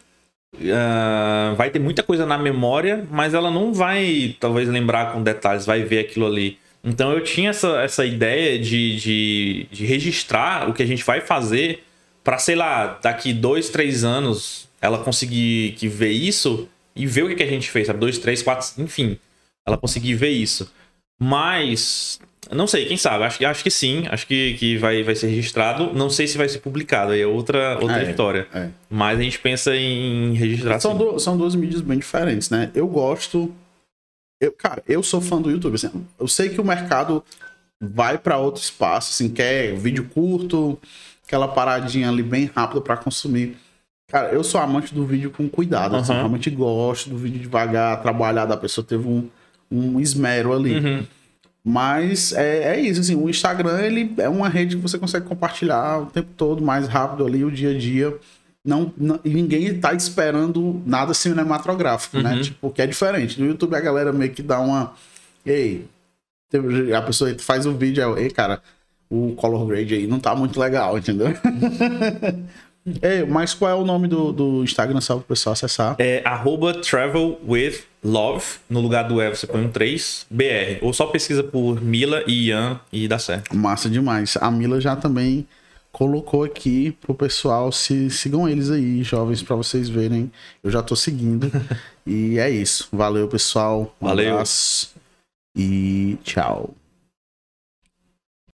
ah, vai ter muita coisa na memória, mas ela não vai, talvez, lembrar com detalhes, vai ver aquilo ali. Então eu tinha essa, essa ideia de, de, de registrar o que a gente vai fazer para, sei lá, daqui dois, três anos ela conseguir que ver isso e ver o que, que a gente fez, sabe? Dois, três, quatro, enfim. Ela conseguir ver isso. Mas, não sei, quem sabe? Acho, que- acho que sim, acho que, que vai, vai ser registrado. Não sei se vai ser publicado, aí é outra, outra É, história. é. Mas a gente pensa em registrar São, du- são duas mídias bem diferentes, né? Eu gosto. Eu, cara, eu sou fã do YouTube. Assim, eu sei que o mercado vai para outro espaço, assim, quer vídeo curto, aquela paradinha ali bem rápida para consumir. Cara, eu sou amante do vídeo com cuidado. Assim, Aham. realmente gosto do vídeo devagar, trabalhado, a pessoa teve um, um esmero ali. Uhum. Mas é, é isso, assim, o Instagram ele é uma rede que você consegue compartilhar o tempo todo, mais rápido ali, o dia a dia. Não, não- ninguém tá esperando nada cinematográfico, né? Uhum. Tipo, que é diferente. No YouTube a galera meio que dá uma. Ei, a pessoa faz o vídeo, ei, cara, o color grade aí não tá muito legal, entendeu? Ei, mas qual é o nome do, do Instagram só pro pessoal acessar? É arroba travel with love. No lugar do E você põe um 3, BR. Ou só pesquisa por Mila e Ian e dá certo. Massa demais. A Mila já também colocou aqui pro pessoal se sigam eles aí, jovens, pra vocês verem. Eu já tô seguindo. e é isso. Valeu, pessoal. Um Valeu. abraço e tchau.